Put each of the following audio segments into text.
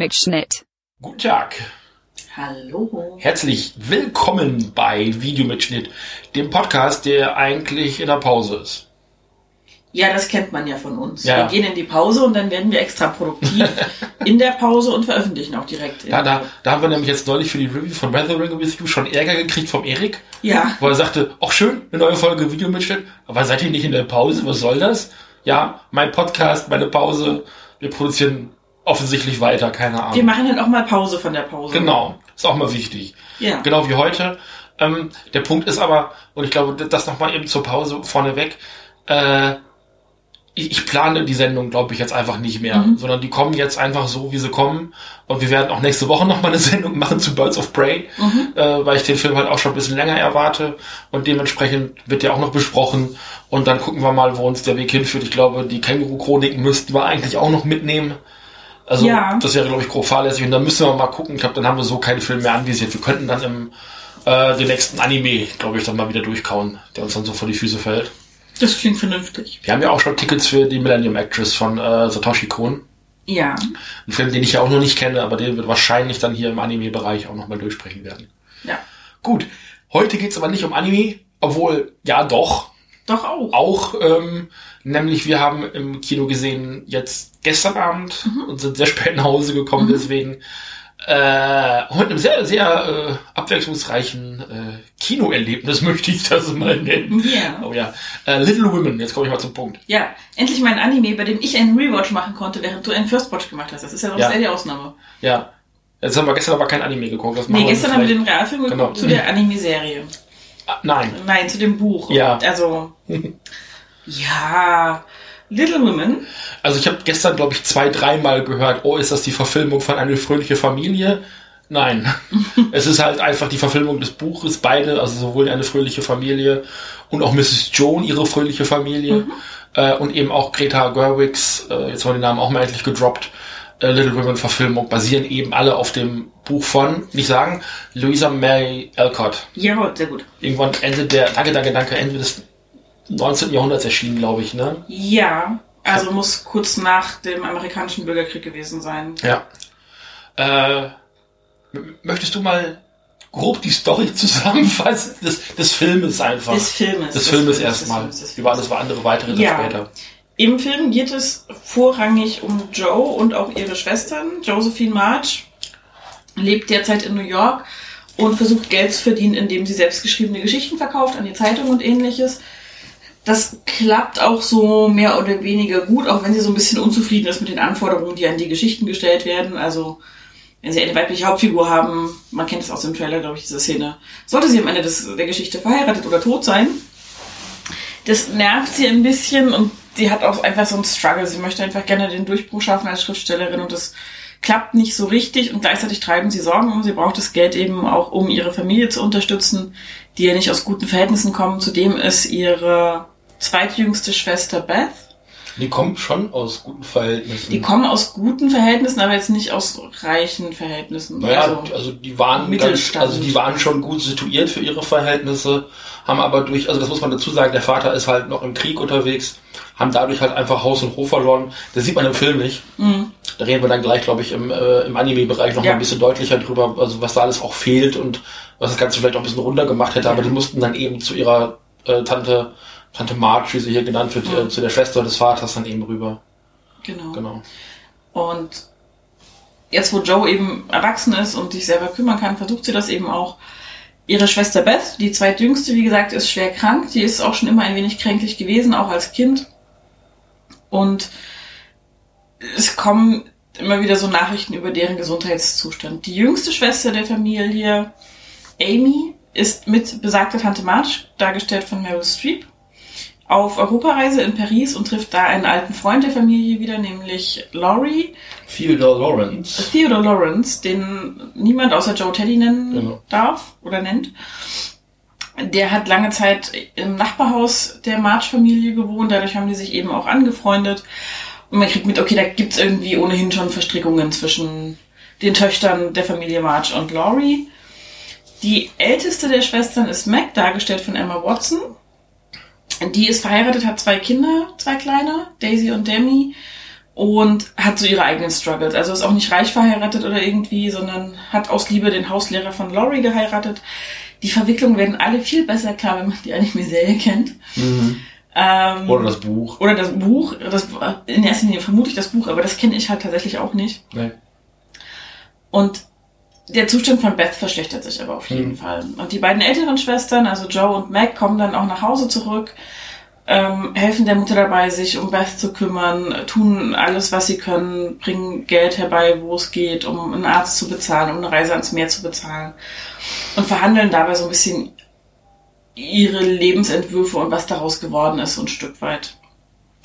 Videomitschnitt. Guten Tag. Hallo. Herzlich willkommen bei Videomitschnitt, dem Podcast, der eigentlich in der Pause ist. Ja, das kennt man ja von uns. Ja. Wir gehen in die Pause und dann werden wir extra produktiv in der Pause und veröffentlichen auch direkt. Da, da, da haben wir nämlich jetzt neulich für die Review von Weathering with You schon Ärger gekriegt vom Erik, Ja. wo er sagte, ach schön, eine neue Folge Videomitschnitt, aber seid ihr nicht in der Pause? Was soll das? Ja, mein Podcast, meine Pause, wir produzieren offensichtlich weiter, keine Ahnung. Wir machen dann auch mal Pause von der Pause. Genau, ist auch mal wichtig. Ja. Genau wie heute. Ähm, der Punkt ist aber, und ich glaube, das nochmal eben zur Pause vorneweg, äh, ich, ich plane die Sendung, glaube ich, jetzt einfach nicht mehr, Mhm. sondern die kommen jetzt einfach so, wie sie kommen. Und wir werden auch nächste Woche nochmal eine Sendung machen zu Birds of Prey, Mhm. äh, weil ich den Film halt auch schon ein bisschen länger erwarte. Und dementsprechend wird der auch noch besprochen. Und dann gucken wir mal, wo uns der Weg hinführt. Ich glaube, die Känguru-Chroniken müssten wir eigentlich auch noch mitnehmen. Also Ja. das wäre, glaube ich, grob fahrlässig. Und dann müssen wir mal gucken. Ich glaube, dann haben wir so keine Filme mehr anvisiert. Wir könnten dann im äh, den nächsten Anime, glaube ich, dann mal wieder durchkauen, der uns dann so vor die Füße fällt. Das klingt vernünftig. Wir haben ja auch schon Tickets für die Millennium Actress von äh, Satoshi Kon. Ja. Ein Film, den ich ja auch noch nicht kenne, aber den wird wahrscheinlich dann hier im Anime-Bereich auch nochmal durchsprechen werden. Ja. Gut, heute geht's aber nicht um Anime, obwohl, ja doch, Doch auch. auch, ähm, nämlich wir haben im Kino gesehen jetzt gestern Abend Mhm. und sind sehr spät nach Hause gekommen, deswegen äh, mit einem sehr, sehr äh, abwechslungsreichen äh, Kinoerlebnis möchte ich das mal nennen. Ja. Oh ja, äh, Little Women, jetzt komme ich mal zum Punkt. Ja. Endlich mein Anime, bei dem ich einen Rewatch machen konnte, während du einen First Watch gemacht hast. Das ist ja sonst Ja. eher die Ausnahme. Ja, jetzt haben wir gestern aber kein Anime geguckt. Das Nee, gestern haben wir den Realfilm geguckt Genau. zu der Anime-Serie. Ah, Nein, Nein, zu dem Buch. Ja. Also, ja, Little Women. Also ich habe gestern, glaube ich, zwei, dreimal gehört, oh, ist das die Verfilmung von Eine fröhliche Familie? Nein. es ist halt einfach die Verfilmung des Buches, beide, also sowohl Eine fröhliche Familie und auch Mrs. Joan, ihre fröhliche Familie. Äh, und eben auch Greta Gerwigs, äh, jetzt haben wir den Namen auch mal endlich gedroppt, äh, Little Women Verfilmung, basieren eben alle auf dem Buch von, nicht sagen, Louisa May Alcott. Ja, sehr gut. Irgendwann Ende der, danke, danke, danke, Ende des 19. Jahrhunderts erschienen, glaube ich, ne? Ja, also muss kurz nach dem amerikanischen Bürgerkrieg gewesen sein. Ja. Äh, möchtest du mal grob die Story zusammenfassen des, des Filmes einfach? Des Filmes. Des Filmes erstmal. Filmes, des Über alles war andere weitere dann Ja. später. Im Film geht es vorrangig um Joe und auch ihre Schwestern. Josephine March lebt derzeit in New York und versucht Geld zu verdienen, indem sie selbstgeschriebene Geschichten verkauft an die Zeitung und ähnliches. Das klappt auch so mehr oder weniger gut, auch wenn sie so ein bisschen unzufrieden ist mit den Anforderungen, die an die Geschichten gestellt werden. Also wenn sie eine weibliche Hauptfigur haben, man kennt es aus dem Trailer, glaube ich, diese Szene, sollte sie am Ende des, der Geschichte verheiratet oder tot sein. Das nervt sie ein bisschen und sie hat auch einfach so einen Struggle. Sie möchte einfach gerne den Durchbruch schaffen als Schriftstellerin und das klappt nicht so richtig und gleichzeitig treiben sie Sorgen um. Sie braucht das Geld eben auch, um ihre Familie zu unterstützen, die ja nicht aus guten Verhältnissen kommen. Zudem ist ihre zweitjüngste Schwester Beth. Die kommen schon aus guten Verhältnissen. Die kommen aus guten Verhältnissen, aber jetzt nicht aus reichen Verhältnissen. naja, Also, also, die waren ganz, also die waren schon gut situiert für ihre Verhältnisse, haben aber durch, also das muss man dazu sagen, der Vater ist halt noch im Krieg unterwegs, haben dadurch halt einfach Haus und Hof verloren. Das sieht man im Film nicht. Mhm. Da reden wir dann gleich, glaube ich, im, äh, im Anime-Bereich noch Ja. mal ein bisschen deutlicher drüber, also was da alles auch fehlt und was das Ganze vielleicht auch ein bisschen runter gemacht hätte, aber die mussten dann eben zu ihrer äh, Tante, Tante Marge, wie sie hier genannt wird, äh, zu der Schwester des Vaters dann eben rüber. Genau. Genau. Und jetzt, wo Joe eben erwachsen ist und sich selber kümmern kann, versucht sie das eben auch. Ihre Schwester Beth, die zweitjüngste, wie gesagt, ist schwer krank. Die ist auch schon immer ein wenig kränklich gewesen, auch als Kind. Und es kommen immer wieder so Nachrichten über deren Gesundheitszustand. Die jüngste Schwester der Familie, Amy, ist mit besagter Tante Marge, dargestellt von Meryl Streep, auf Europareise in Paris und trifft da einen alten Freund der Familie wieder, nämlich Laurie, Theodore Lawrence. Theodore Lawrence, den niemand außer Joe Teddy nennen Genau. darf oder nennt. Der hat lange Zeit im Nachbarhaus der March-Familie gewohnt, dadurch haben die sich eben auch angefreundet. Und man kriegt mit, okay, da gibt's irgendwie ohnehin schon Verstrickungen zwischen den Töchtern der Familie March und Laurie. Die älteste der Schwestern ist Mac, dargestellt von Emma Watson. Die ist verheiratet, hat zwei Kinder, zwei kleine, Daisy und Demi, und hat so ihre eigenen Struggles. Also ist auch nicht reich verheiratet oder irgendwie, sondern hat aus Liebe den Hauslehrer von Laurie geheiratet. Die Verwicklungen werden alle viel besser klar, wenn man die Anime-Serie kennt. Ähm, Oder das Buch. oder das Buch, das, in erster Linie vermute ich das Buch, aber das kenne ich halt tatsächlich auch nicht. Nee. Und der Zustand von Beth verschlechtert sich aber auf jeden Mhm. Fall. Und die beiden älteren Schwestern, also Joe und Mac, kommen dann auch nach Hause zurück, ähm, helfen der Mutter dabei, sich um Beth zu kümmern, tun alles, was sie können, bringen Geld herbei, wo es geht, um einen Arzt zu bezahlen, um eine Reise ans Meer zu bezahlen und verhandeln dabei so ein bisschen ihre Lebensentwürfe und was daraus geworden ist, so ein Stück weit.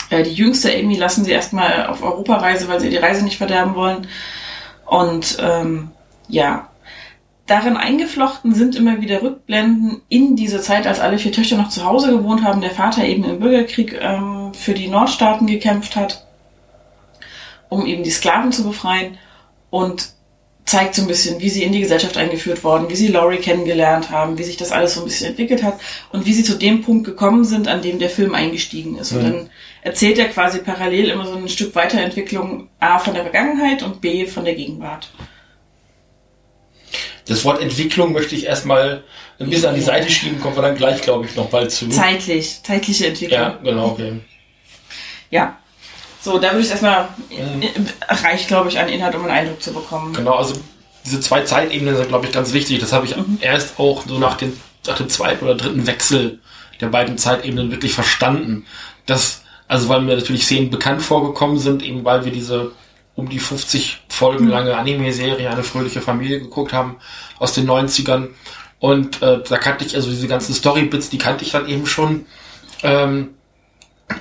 Äh, die jüngste Amy lassen sie erstmal auf Europareise, weil sie die Reise nicht verderben wollen. Und ähm, ja, darin eingeflochten sind immer wieder Rückblenden in diese Zeit, als alle vier Töchter noch zu Hause gewohnt haben, der Vater eben im Bürgerkrieg ähm, für die Nordstaaten gekämpft hat, um eben die Sklaven zu befreien und zeigt so ein bisschen, wie sie in die Gesellschaft eingeführt worden, wie sie Laurie kennengelernt haben, wie sich das alles so ein bisschen entwickelt hat und wie sie zu dem Punkt gekommen sind, an dem der Film eingestiegen ist. Und Mhm. dann erzählt er quasi parallel immer so ein Stück Weiterentwicklung A von der Vergangenheit und B von der Gegenwart. Das Wort Entwicklung möchte ich erstmal ein bisschen an die Seite schieben, kommen wir dann gleich, glaube ich, noch bald zu. Zeitlich, zeitliche Entwicklung. Ja, genau, okay. Ja. So, da würde ich erstmal, Mhm. äh, reicht, glaube ich, an Inhalt, um einen Eindruck zu bekommen. Genau, also diese zwei Zeitebenen sind, glaube ich, ganz wichtig. Das habe ich erst auch so nach, den, nach dem zweiten oder dritten Wechsel der beiden Zeitebenen wirklich verstanden. Das, also weil mir natürlich Szenen bekannt vorgekommen sind, eben weil wir diese um die 50 Folgen lange Anime-Serie Eine fröhliche Familie geguckt haben aus den 90ern. Und äh, da kannte ich also diese ganzen Story-Bits, die kannte ich dann eben schon. Ähm,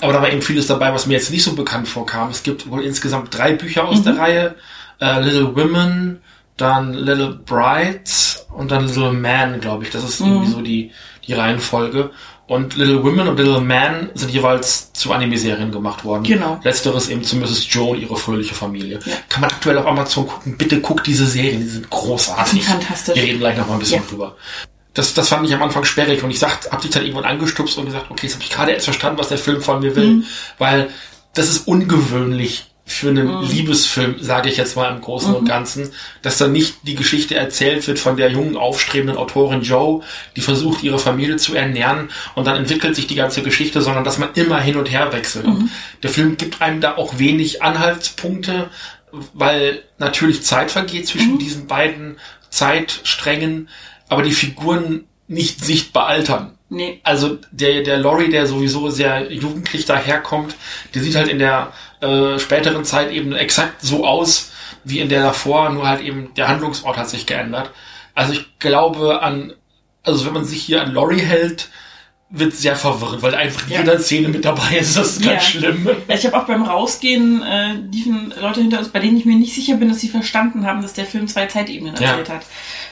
aber da war eben vieles dabei, was mir jetzt nicht so bekannt vorkam. Es gibt wohl insgesamt drei Bücher aus der Reihe. Äh, Little Women, dann Little Brides und dann Little Man, glaube ich. Das ist irgendwie so die, die Reihenfolge. Und Little Women und Little Man sind jeweils zu Anime-Serien gemacht worden. Genau. Letzteres eben zu Mrs. Joe und ihre fröhliche Familie. Ja. Kann man aktuell auf Amazon gucken. Bitte guckt diese Serien, die sind großartig. Die sind fantastisch. Wir reden gleich noch mal ein bisschen Ja. drüber. Das, das fand ich am Anfang sperrig und ich sag, hab dich dann irgendwann angestupst und gesagt, okay, jetzt habe ich gerade erst verstanden, was der Film von mir will, Mhm. weil das ist ungewöhnlich für einen Mhm. Liebesfilm, sage ich jetzt mal im Großen und Ganzen, dass da nicht die Geschichte erzählt wird von der jungen, aufstrebenden Autorin Joe, die versucht, ihre Familie zu ernähren und dann entwickelt sich die ganze Geschichte, sondern dass man immer hin und her wechselt. Und der Film gibt einem da auch wenig Anhaltspunkte, weil natürlich Zeit vergeht zwischen diesen beiden Zeitsträngen, aber die Figuren nicht sichtbar altern. Nee. Also der, der Laurie, der sowieso sehr jugendlich daherkommt, der sieht halt in der äh, späteren Zeit eben exakt so aus wie in der davor, nur halt eben der Handlungsort hat sich geändert. Also ich glaube an, also wenn man sich hier an Laurie hält, wird sehr verwirrend, weil einfach in Ja. jeder Szene mit dabei ist. Das ist ganz Ja. schlimm. Ja, Ich habe auch beim Rausgehen äh, liefen Leute hinter uns, bei denen ich mir nicht sicher bin, dass sie verstanden haben, dass der Film zwei Zeitebenen Ja. erzählt hat.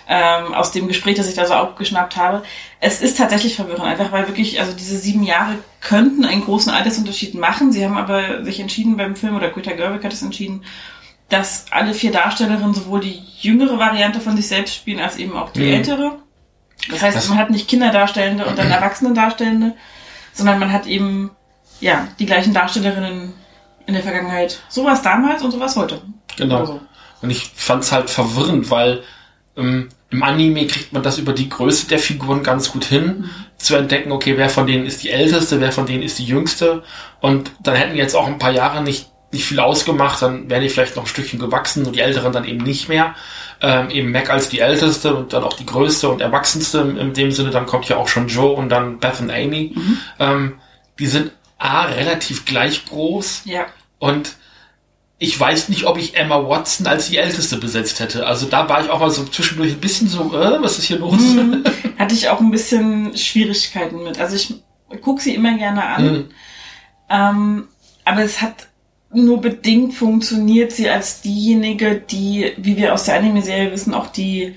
Ähm, aus dem Gespräch, das ich da so aufgeschnappt habe. Es ist tatsächlich verwirrend, einfach weil wirklich, also diese sieben Jahre könnten einen großen Altersunterschied machen. Sie haben aber sich entschieden beim Film, oder Greta Gerwig hat es entschieden, dass alle vier Darstellerinnen sowohl die jüngere Variante von sich selbst spielen, als eben auch die Mhm. ältere. Das heißt, Das- man hat nicht Kinderdarstellende und dann Erwachsenendarstellende, sondern man hat eben ja, die gleichen Darstellerinnen in der Vergangenheit. So war es damals und so war es heute. Genau. Also, Und ich fand's halt verwirrend, weil ähm, Im Anime kriegt man das über die Größe der Figuren ganz gut hin, zu entdecken, okay, wer von denen ist die älteste, wer von denen ist die jüngste. Und dann hätten jetzt auch ein paar Jahre nicht, nicht viel ausgemacht, dann wären die vielleicht noch ein Stückchen gewachsen und die Älteren dann eben nicht mehr. Ähm, eben Mac als die älteste und dann auch die größte und erwachsenste in, dem Sinne. Dann kommt ja auch schon Joe und dann Beth und Amy. Ähm, die sind A, relativ gleich groß Ja. und ich weiß nicht, ob ich Emma Watson als die Älteste besetzt hätte. Also da war ich auch mal so zwischendurch ein bisschen so, äh, was ist hier los? Mhm. Hatte ich auch ein bisschen Schwierigkeiten mit. Also ich gucke sie immer gerne an. Mhm. Ähm, aber es hat nur bedingt funktioniert, sie als diejenige, die, wie wir aus der Anime-Serie wissen, auch die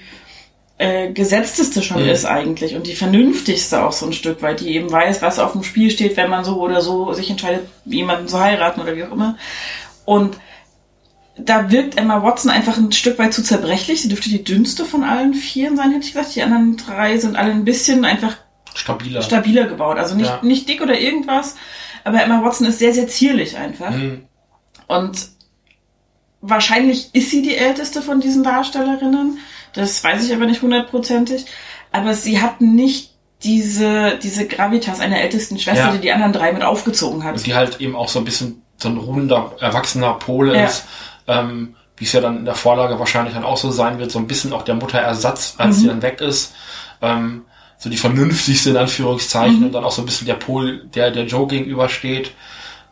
äh, gesetzteste schon Mhm. ist eigentlich und die vernünftigste auch so ein Stück weit, die eben weiß, was auf dem Spiel steht, wenn man so oder so sich entscheidet, jemanden zu heiraten oder wie auch immer. Und da wirkt Emma Watson einfach ein Stück weit zu zerbrechlich. Sie dürfte die dünnste von allen vieren sein, hätte ich gesagt. Die anderen drei sind alle ein bisschen einfach Stabiler. stabiler gebaut. Also nicht, Ja. nicht dick oder irgendwas, aber Emma Watson ist sehr, sehr zierlich einfach. Mhm. Und wahrscheinlich ist sie die älteste von diesen Darstellerinnen. Das weiß ich aber nicht hundertprozentig. Aber sie hat nicht diese, diese Gravitas einer ältesten Schwester, Ja. die die anderen drei mit aufgezogen hat. Und die halt eben auch so ein bisschen so ein ruhender, erwachsener Pole Ja. ist. Ähm, wie es ja dann in der Vorlage wahrscheinlich dann auch so sein wird, so ein bisschen auch der Mutterersatz, als Mhm. sie dann weg ist. Ähm, so die vernünftigste in Anführungszeichen Mhm. und dann auch so ein bisschen der Pol, der der Joe gegenübersteht.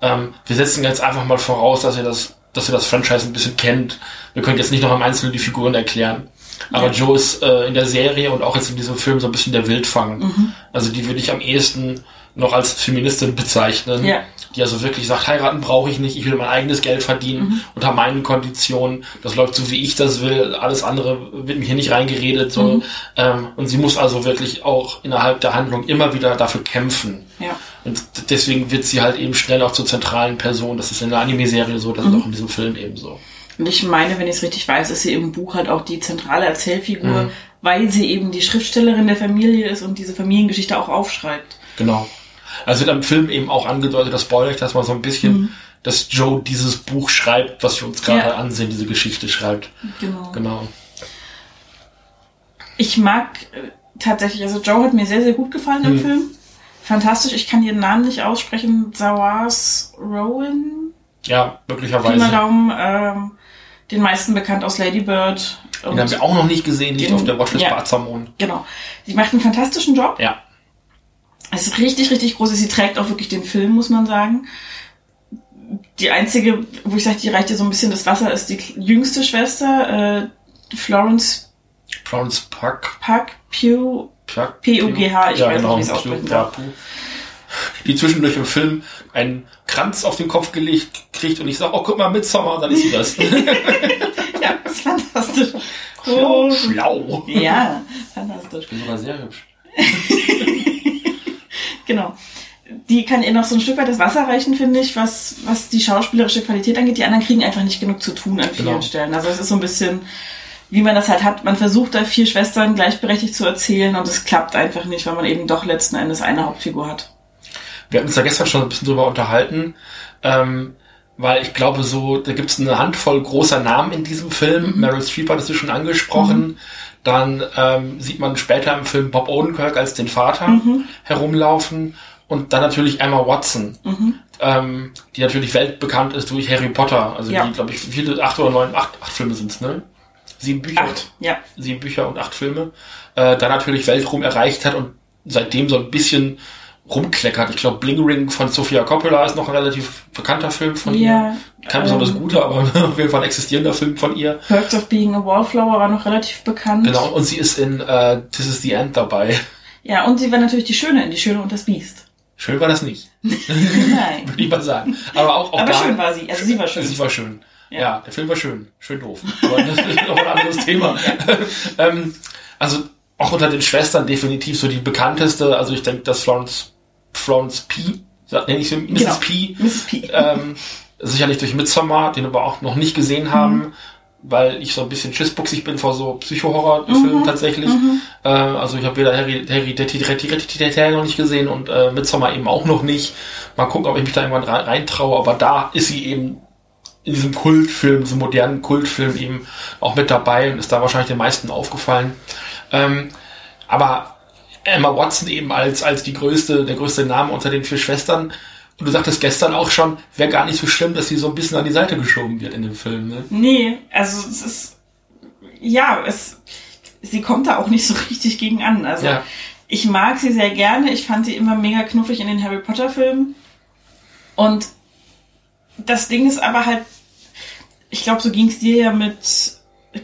Ähm, wir setzen jetzt einfach mal voraus, dass ihr das, dass ihr das Franchise ein bisschen kennt. Wir können jetzt nicht noch im Einzelnen die Figuren erklären. Aber Ja. Joe ist äh, in der Serie und auch jetzt in diesem Film so ein bisschen der Wildfang. Mhm. Also die würde ich am ehesten noch als Feministin bezeichnen, Ja. Die also wirklich sagt, heiraten brauche ich nicht, ich will mein eigenes Geld verdienen Mhm. unter meinen Konditionen, das läuft so, wie ich das will, alles andere wird mir hier nicht reingeredet. So. Mhm. Ähm, und sie muss also wirklich auch innerhalb der Handlung immer wieder dafür kämpfen. Ja. Und deswegen wird sie halt eben schnell auch zur zentralen Person. Das ist in der Anime-Serie so, das ist auch in diesem Film eben so. Und ich meine, wenn ich es richtig weiß, ist sie im Buch halt auch die zentrale Erzählfigur, Mhm. weil sie eben die Schriftstellerin der Familie ist und diese Familiengeschichte auch aufschreibt. Genau. Also wird am Film eben auch angedeutet, das spoilere ich das mal so ein bisschen, dass Joe dieses Buch schreibt, was wir uns gerade Ja. ansehen, diese Geschichte schreibt. Genau. Genau. Ich mag äh, tatsächlich, also Joe hat mir sehr, sehr gut gefallen im Mhm. Film. Fantastisch, ich kann ihren Namen nicht aussprechen. Zawaz Rowan? Ja, Pi möglicherweise. Daumen, ähm, den meisten bekannt aus Lady Bird. Den haben wir auch noch nicht gesehen, liegt auf der Watchlist ja. bei Azamon. Genau. Sie macht einen fantastischen Job. Ja. Es ist richtig, richtig groß. Sie trägt auch wirklich den Film, muss man sagen. Die einzige, wo ich sage, die reicht ihr so ein bisschen das Wasser, ist die jüngste Schwester, äh, Florence Florence Puck. Puck, Pugh, Puck P-U-G-H, ich ja, weiß genau, nicht, wie es aussprechen ja. Die zwischendurch im Film einen Kranz auf den Kopf gelegt kriegt und ich sage, oh, guck mal, Midsommar, dann ist sie das. Ja, das ist fantastisch. Oh, Schlau. ja, fantastisch. Ich bin sogar sehr hübsch. Genau. Die kann ihr noch so ein Stück weit das Wasser reichen, finde ich, was, was die schauspielerische Qualität angeht. Die anderen kriegen einfach nicht genug zu tun an vielen Genau. Stellen. Also es ist so ein bisschen, wie man das halt hat. Man versucht da vier Schwestern gleichberechtigt zu erzählen und es klappt einfach nicht, weil man eben doch letzten Endes eine Hauptfigur hat. Wir hatten uns da gestern schon ein bisschen drüber unterhalten, ähm, weil ich glaube so, da gibt es eine Handvoll großer Namen in diesem Film. Meryl Streep hattest du schon angesprochen. Dann ähm, sieht man später im Film Bob Odenkirk als den Vater herumlaufen und dann natürlich Emma Watson, ähm, die natürlich weltbekannt ist durch Harry Potter. Also Ja. die, glaube ich, viele, acht oder neun, acht, acht Filme sind's, ne? Sieben Bücher Acht, ja. sieben Bücher und acht Filme, äh, da natürlich Weltruhm erreicht hat und seitdem so ein bisschen rumkleckert. Ich glaube, Bling Ring von Sofia Coppola ist noch ein relativ bekannter Film von Ja, ihr. Kein besonders ähm, guter, aber auf jeden Fall ein existierender Film von ihr. Perks of Being a Wallflower war noch relativ bekannt. Genau, und sie ist in äh, This is the End dabei. Ja, und sie war natürlich die Schöne in Die Schöne und das Biest. Schön war das nicht, Nein. würde ich mal sagen. Aber auch, auch Aber da, schön war sie. Also sie war schön. Sie war schön. Ja. Ja. der Film war schön. Schön doof. Aber das ist noch ein anderes Thema. ähm, also auch unter den Schwestern definitiv so die bekannteste. Also ich denke, dass Florence, Florence P., nenne ich sie Mrs. Genau. P., Mrs. P. ähm, sicherlich durch Midsommar, den wir auch noch nicht gesehen haben, weil ich so ein bisschen schissbuchsig bin vor so Psycho-Horror-Filmen tatsächlich. Äh, also ich habe weder Harry, Harry Hereditär noch nicht gesehen und äh, Midsommar eben auch noch nicht. Mal gucken, ob ich mich da irgendwann rein, reintraue, aber da ist sie eben in diesem Kultfilm, diesem modernen Kultfilm eben auch mit dabei und ist da wahrscheinlich den meisten aufgefallen. Ähm, aber Emma Watson eben als, als die größte, der größte Name unter den vier Schwestern. Und du sagtest gestern auch schon, wäre gar nicht so schlimm, dass sie so ein bisschen an die Seite geschoben wird in dem Film. Ne? Nee, also es ist, ja, es, sie kommt da auch nicht so richtig gegen an. Also Ja. ich mag sie sehr gerne. Ich fand sie immer mega knuffig in den Harry Potter Filmen. Und das Ding ist aber halt, ich glaube, so ging es dir ja mit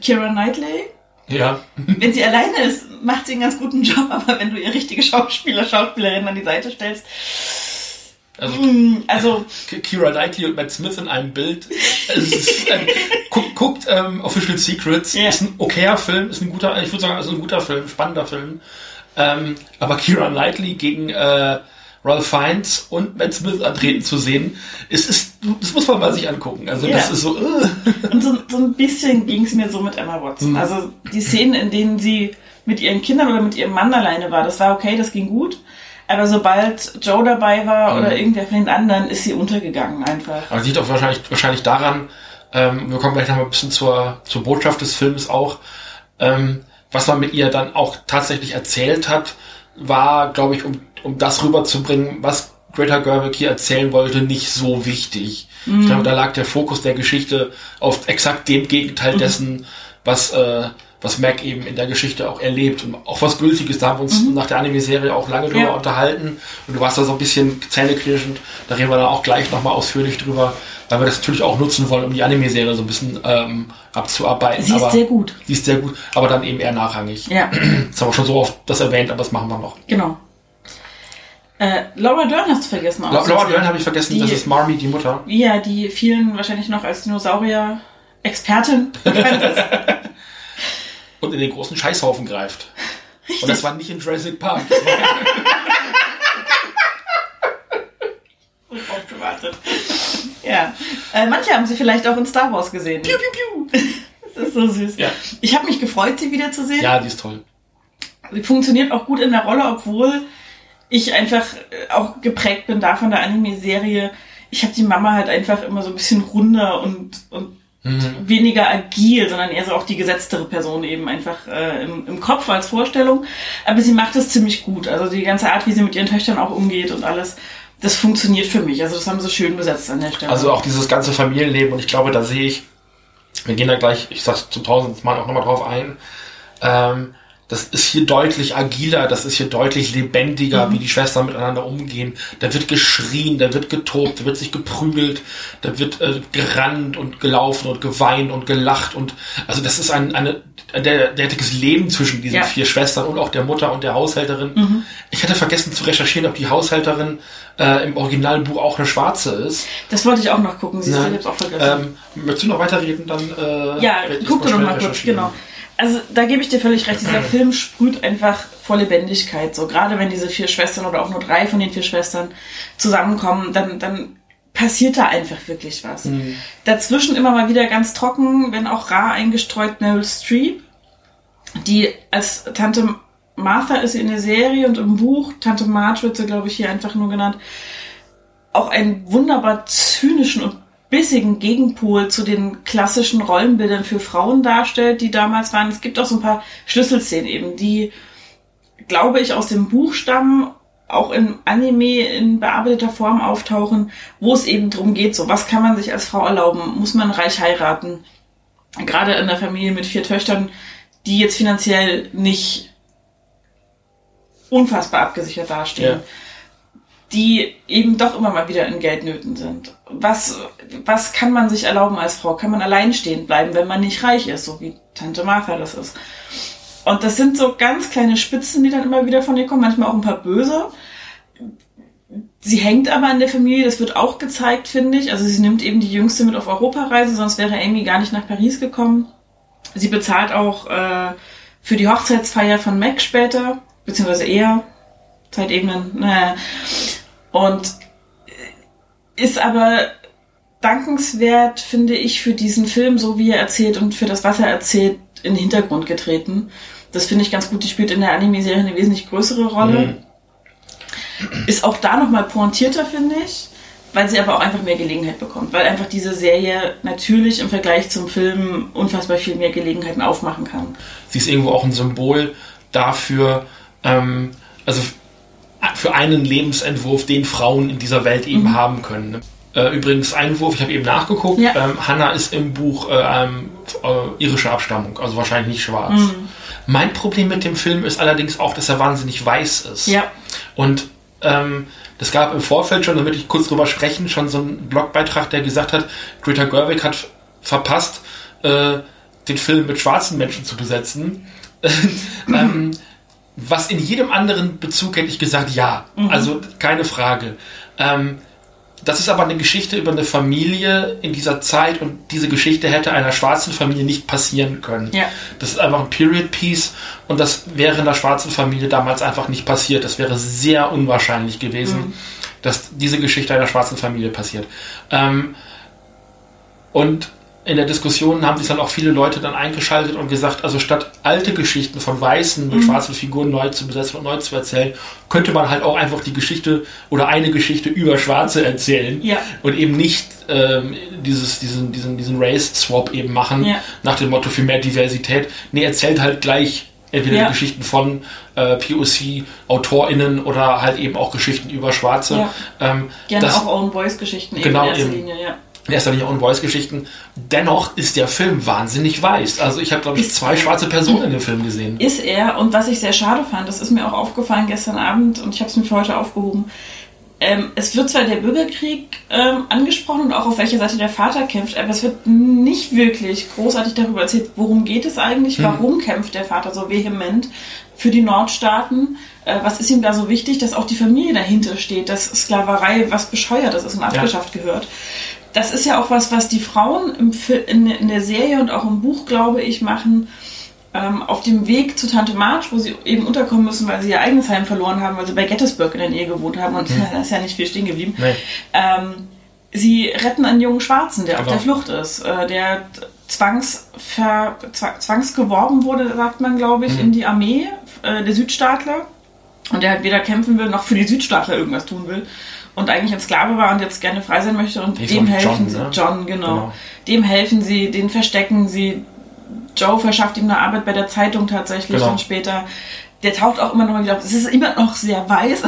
Kira Knightley. Ja. Wenn sie alleine ist, macht sie einen ganz guten Job, aber wenn du ihr richtige Schauspieler, Schauspielerin an die Seite stellst, Also hm, also Kira Knightley und Matt Smith in einem Bild. Ist, ähm, guckt guckt ähm, Official Secrets. Ja. Ist ein okayer Film, ist ein guter, ich würde sagen, ist ein guter Film, spannender Film. Ähm, aber Kira Knightley gegen äh, Ralph Fiennes und Matt Smith antreten zu sehen, ist, ist, das muss man mal sich angucken. Also Ja. das ist so. Äh. Und so, so ein bisschen ging es mir so mit Emma Watson. Mhm. Also die Szenen, in denen sie mit ihren Kindern oder mit ihrem Mann alleine war, das war okay, das ging gut. Aber sobald Joe dabei war Mhm. oder irgendwer von den anderen, ist sie untergegangen einfach. Aber das liegt auch wahrscheinlich, wahrscheinlich daran, ähm, wir kommen gleich noch mal ein bisschen zur, zur Botschaft des Films auch, ähm, was man mit ihr dann auch tatsächlich erzählt hat, war, glaube ich, um, um das rüberzubringen, was Greta Gerwig hier erzählen wollte, nicht so wichtig. Ich glaube, da lag der Fokus der Geschichte auf exakt dem Gegenteil dessen, was, äh, was Mac eben in der Geschichte auch erlebt und auch was Gültiges. Da haben wir uns nach der Anime-Serie auch lange drüber Ja. unterhalten und du warst da so ein bisschen zähneknirschend. Da reden wir dann auch gleich nochmal ausführlich drüber, weil wir das natürlich auch nutzen wollen, um die Anime-Serie so ein bisschen ähm, abzuarbeiten. Sie ist aber sehr gut. Sie ist sehr gut, aber dann eben eher nachrangig. Ja, Jetzt haben wir schon so oft das erwähnt, aber das machen wir noch. genau. Äh, Laura Dern hast du vergessen. La- Laura. Dern habe ich vergessen, Die- das ist Marmy, die Mutter. Ja, die vielen wahrscheinlich noch als Dinosaurier-Expertin bekannt ist. Und in den großen Scheißhaufen greift. Und das war nicht in Jurassic Park. Das war Gut drauf gewartet. Ja. Äh, manche haben sie vielleicht auch in Star Wars gesehen. Piu, piu, piu. Das ist so süß. Ja. Ich habe mich gefreut, sie wiederzusehen. ja, die ist toll. Sie funktioniert auch gut in der Rolle, obwohl ich einfach äh, auch geprägt bin da von der Anime-Serie. Ich habe die Mama halt einfach immer so ein bisschen runder und, und weniger agil, sondern eher so auch die gesetztere Person eben einfach äh, im, im Kopf als Vorstellung. Aber sie macht es ziemlich gut. Also die ganze Art, wie sie mit ihren Töchtern auch umgeht und alles, das funktioniert für mich. Also das haben sie schön besetzt an der Stelle. Also auch dieses ganze Familienleben und ich glaube, da sehe ich, wir gehen da gleich, ich sag's zum tausendsten Mal auch nochmal drauf ein, ähm, das ist hier deutlich agiler, das ist hier deutlich lebendiger, wie die Schwestern miteinander umgehen. Da wird geschrien, da wird getobt, da wird sich geprügelt, da wird äh, gerannt und gelaufen und geweint und gelacht und also das ist ein eine, ein der, derartiges Leben zwischen diesen Ja. vier Schwestern und auch der Mutter und der Haushälterin. Ich hatte vergessen zu recherchieren, ob die Haushälterin äh, im Originalbuch auch eine Schwarze ist. das wollte ich auch noch gucken. Siehst du, ich hab's auch vergessen. Ähm, möchtest du noch weiterreden? Dann, äh, Ja, guck doch noch mal kurz, genau. Also da gebe ich dir völlig recht, dieser Film sprüht einfach vor Lebendigkeit. So gerade wenn diese vier Schwestern oder auch nur drei von den vier Schwestern zusammenkommen, dann, dann passiert da einfach wirklich was. Mhm. Dazwischen immer mal wieder ganz trocken, wenn auch rar eingestreut Meryl Streep, die als Tante Martha ist in der Serie und im Buch, Tante Marge wird sie, glaube ich, hier einfach nur genannt, auch einen wunderbar zynischen und bissigen Gegenpol zu den klassischen Rollenbildern für Frauen darstellt, die damals waren. Es gibt auch so ein paar Schlüsselszenen eben, die, glaube ich, aus dem Buch stammen, auch im Anime in bearbeiteter Form auftauchen, wo es eben drum geht, so was kann man sich als Frau erlauben? Muss man reich heiraten? Gerade in der Familie mit vier Töchtern, die jetzt finanziell nicht unfassbar abgesichert dastehen Ja. Die eben doch immer mal wieder in Geldnöten sind. Was, was kann man sich erlauben als Frau? Kann man alleinstehend bleiben, wenn man nicht reich ist, so wie Tante Martha das ist? Und das sind so ganz kleine Spitzen, die dann immer wieder von ihr kommen, manchmal auch ein paar böse. Sie hängt aber an der Familie, das wird auch gezeigt, finde ich. Also sie nimmt eben die Jüngste mit auf Europareise, sonst wäre Amy gar nicht nach Paris gekommen. Sie bezahlt auch äh, für die Hochzeitsfeier von Mac später, beziehungsweise eher Zeitebenen. Naja. Und ist aber dankenswert, finde ich, für diesen Film, so wie er erzählt und für das, was er erzählt, in den Hintergrund getreten. Das finde ich ganz gut. Die spielt in der Anime-Serie eine wesentlich größere Rolle. Ist auch da nochmal pointierter, finde ich, weil sie aber auch einfach mehr Gelegenheit bekommt. Weil einfach diese Serie natürlich im Vergleich zum Film unfassbar viel mehr Gelegenheiten aufmachen kann. Sie ist irgendwo auch ein Symbol dafür, ähm, also für einen Lebensentwurf, den Frauen in dieser Welt eben haben können. ne? Äh, übrigens, Einwurf, ich habe eben nachgeguckt, Ja. ähm, Hannah ist im Buch äh, ähm, äh, irische Abstammung, also wahrscheinlich nicht schwarz. Mein Problem mit dem Film ist allerdings auch, dass er wahnsinnig weiß ist. Ja. Und ähm, das gab im Vorfeld schon, damit ich kurz drüber sprechen, schon so einen Blogbeitrag, der gesagt hat, Greta Gerwig hat verpasst, äh, den Film mit schwarzen Menschen zu besetzen. ähm, was in jedem anderen Bezug hätte ich gesagt, ja. Also keine Frage. Ähm, das ist aber eine Geschichte über eine Familie in dieser Zeit und diese Geschichte hätte einer schwarzen Familie nicht passieren können. Ja. Das ist einfach ein Period Piece und das wäre in der schwarzen Familie damals einfach nicht passiert. Das wäre sehr unwahrscheinlich gewesen, dass diese Geschichte einer schwarzen Familie passiert. Ähm, und in der Diskussion haben sich dann auch viele Leute dann eingeschaltet und gesagt, also statt alte Geschichten von Weißen Mhm. mit schwarzen Figuren neu zu besetzen und neu zu erzählen, könnte man halt auch einfach die Geschichte oder eine Geschichte über Schwarze erzählen Ja. und eben nicht ähm, dieses, diesen, diesen, diesen Race-Swap eben machen, Ja. nach dem Motto für mehr Diversität. Nee, erzählt halt gleich entweder Ja. die Geschichten von äh, POC-AutorInnen oder halt eben auch Geschichten über Schwarze. Ja. Ähm, Gerne das- auch Own Voice Geschichten eben Genau, in erster. Linie, ja. In erster Linie On-Voice-Geschichten. Dennoch ist der Film wahnsinnig weiß. Also ich habe, glaube ich, Ist- zwei schwarze Personen in dem Film gesehen. Ist er, und was ich sehr schade fand, das ist mir auch aufgefallen gestern Abend und ich habe es mir für heute aufgehoben. Ähm, es wird zwar der Bürgerkrieg ähm, angesprochen und auch auf welcher Seite der Vater kämpft, aber es wird nicht wirklich großartig darüber erzählt, worum geht es eigentlich, warum kämpft der Vater so vehement für die Nordstaaten, äh, was ist ihm da so wichtig, dass auch die Familie dahinter steht, dass Sklaverei was Bescheuertes ist und abgeschafft gehört. Das ist ja auch was, was die Frauen in, der Serie und auch im Buch, glaube ich, machen ähm, auf dem Weg zu Tante March, wo sie eben unterkommen müssen, weil sie ihr eigenes Heim verloren haben, weil sie bei Gettysburg in der Nähe gewohnt haben und da ist ja nicht viel stehen geblieben. Nee. Ähm, sie retten einen jungen Schwarzen, der auf Genau. der Flucht ist, äh, der zwangsver, zwa- zwangsgeworben wurde, sagt man, glaube ich, in die Armee äh, der Südstaatler und der halt weder kämpfen will noch für die Südstaatler irgendwas tun will und eigentlich ein Sklave war und jetzt gerne frei sein möchte und Hieß dem helfen John, sie. ne? John, genau. Genau. Dem helfen sie, den verstecken sie. Joe verschafft ihm eine Arbeit bei der Zeitung tatsächlich Genau. und später. Der taucht auch immer noch mal wieder auf. Es ist immer noch sehr weiß,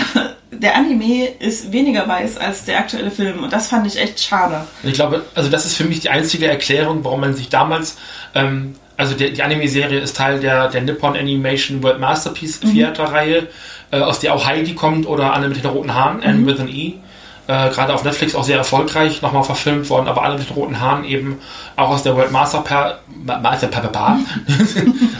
der Anime ist weniger weiß als der aktuelle Film und das fand ich echt schade. Ich glaube, also das ist für mich die einzige Erklärung, warum man sich damals, ähm, also der, die Anime-Serie ist Teil der, der Nippon Animation World Masterpiece Theater-Reihe, äh, aus der auch Heidi kommt oder Anne mit den roten Haaren, Anne with an E. Äh, Gerade auf Netflix auch sehr erfolgreich, nochmal verfilmt worden, aber alle mit den roten Haaren eben auch aus der World Master Ma- Master pa- pa- pa-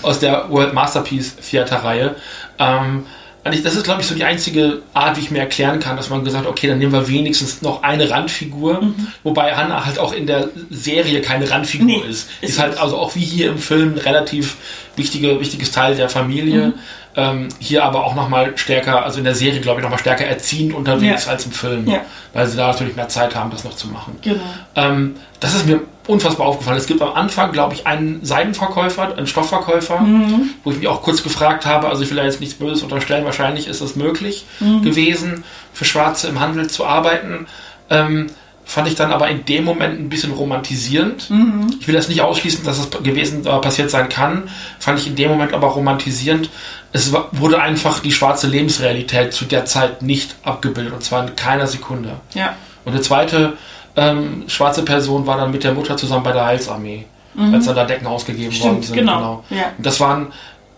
aus der World Masterpiece Theater-Reihe. Ähm, ich, das ist, glaube ich, so die einzige Art, wie ich mir erklären kann, dass man gesagt hat, okay, dann nehmen wir wenigstens noch eine Randfigur, wobei Hannah halt auch in der Serie keine Randfigur Nee, ist. ist Ist halt also auch wie hier im Film ein relativ wichtige, wichtiges Teil der Familie. Ähm, hier aber auch nochmal stärker, also in der Serie, glaube ich, nochmal stärker erziehend unterwegs Ja. als im Film, Ja. weil sie da natürlich mehr Zeit haben, das noch zu machen. Genau. Ähm, das ist mir unfassbar aufgefallen. Es gibt am Anfang, glaube ich, einen Seidenverkäufer, einen Stoffverkäufer, Mhm. wo ich mich auch kurz gefragt habe, also ich will da jetzt nichts Böses unterstellen, wahrscheinlich ist es möglich Mhm. gewesen, für Schwarze im Handel zu arbeiten. Ähm, fand ich dann aber in dem Moment ein bisschen romantisierend. Mhm. Ich will das nicht ausschließen, dass es gewesen äh, passiert sein kann. Fand ich in dem Moment aber romantisierend. Es wurde einfach die schwarze Lebensrealität zu der Zeit nicht abgebildet und zwar in keiner Sekunde. Ja. Und eine zweite ähm, schwarze Person war dann mit der Mutter zusammen bei der Heilsarmee, als dann da Decken ausgegeben worden Mhm. Stimmt, sind. genau. Ja. Und das waren,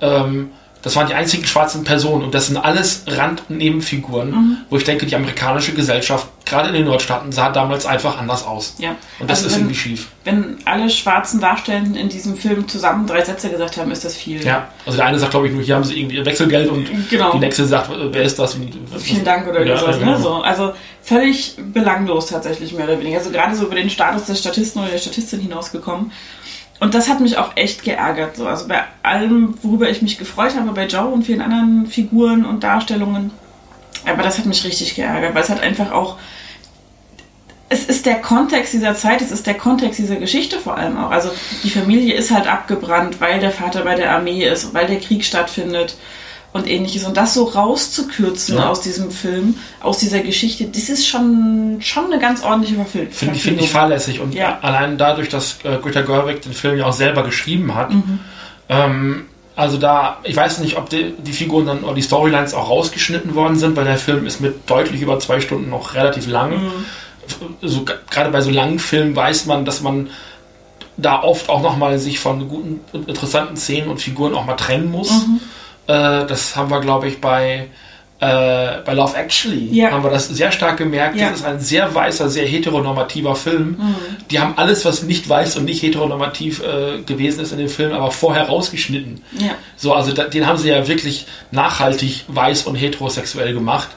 ähm, das waren die einzigen schwarzen Personen und das sind alles Randnebenfiguren, Mhm. wo ich denke, die amerikanische Gesellschaft, gerade in den Nordstaaten, sah damals einfach anders aus. Ja. Und das Also ist wenn- irgendwie schief. Wenn alle schwarzen Darstellenden in diesem Film zusammen drei Sätze gesagt haben, ist das viel. Ja, also der eine sagt, glaube ich, nur, hier haben sie irgendwie ihr Wechselgeld und Genau. die nächste sagt, wer ist das? Und- Vielen Dank oder Ja, sowas. genau. Ne? So, also völlig belanglos tatsächlich mehr oder weniger. Also gerade so über den Status des Statisten oder der Statistin hinausgekommen. Und das hat mich auch echt geärgert. So. Also bei allem, worüber ich mich gefreut habe, bei Joe und vielen anderen Figuren und Darstellungen. Aber das hat mich richtig geärgert, weil es hat einfach auch. Es ist der Kontext dieser Zeit, es ist der Kontext dieser Geschichte vor allem auch. Also die Familie ist halt abgebrannt, weil der Vater bei der Armee ist, weil der Krieg stattfindet und ähnliches. Und das so rauszukürzen Ja. aus diesem Film, aus dieser Geschichte, das ist schon, schon eine ganz ordentliche Verfil Finde ich, finde ich fahrlässig. Und Ja. allein dadurch, dass äh, Greta Gerwig den Film ja auch selber geschrieben hat, Mhm. ähm, Also da, ich weiß nicht, ob die, die Figuren dann oder die Storylines auch rausgeschnitten worden sind, weil der Film ist mit deutlich über zwei Stunden noch relativ lang. Mhm. So, gerade bei so langen Filmen weiß man, dass man da oft auch nochmal sich von guten, interessanten Szenen und Figuren auch mal trennen muss. Mhm. Äh, das haben wir, glaube ich, bei, äh, bei Love Actually Ja. haben wir das sehr stark gemerkt. Ja. Das ist ein sehr weißer, sehr heteronormativer Film. Mhm. Die haben alles, was nicht weiß und nicht heteronormativ äh, gewesen ist in dem Film, aber vorher rausgeschnitten. Ja. So, also da, den haben sie ja wirklich nachhaltig weiß und heterosexuell gemacht.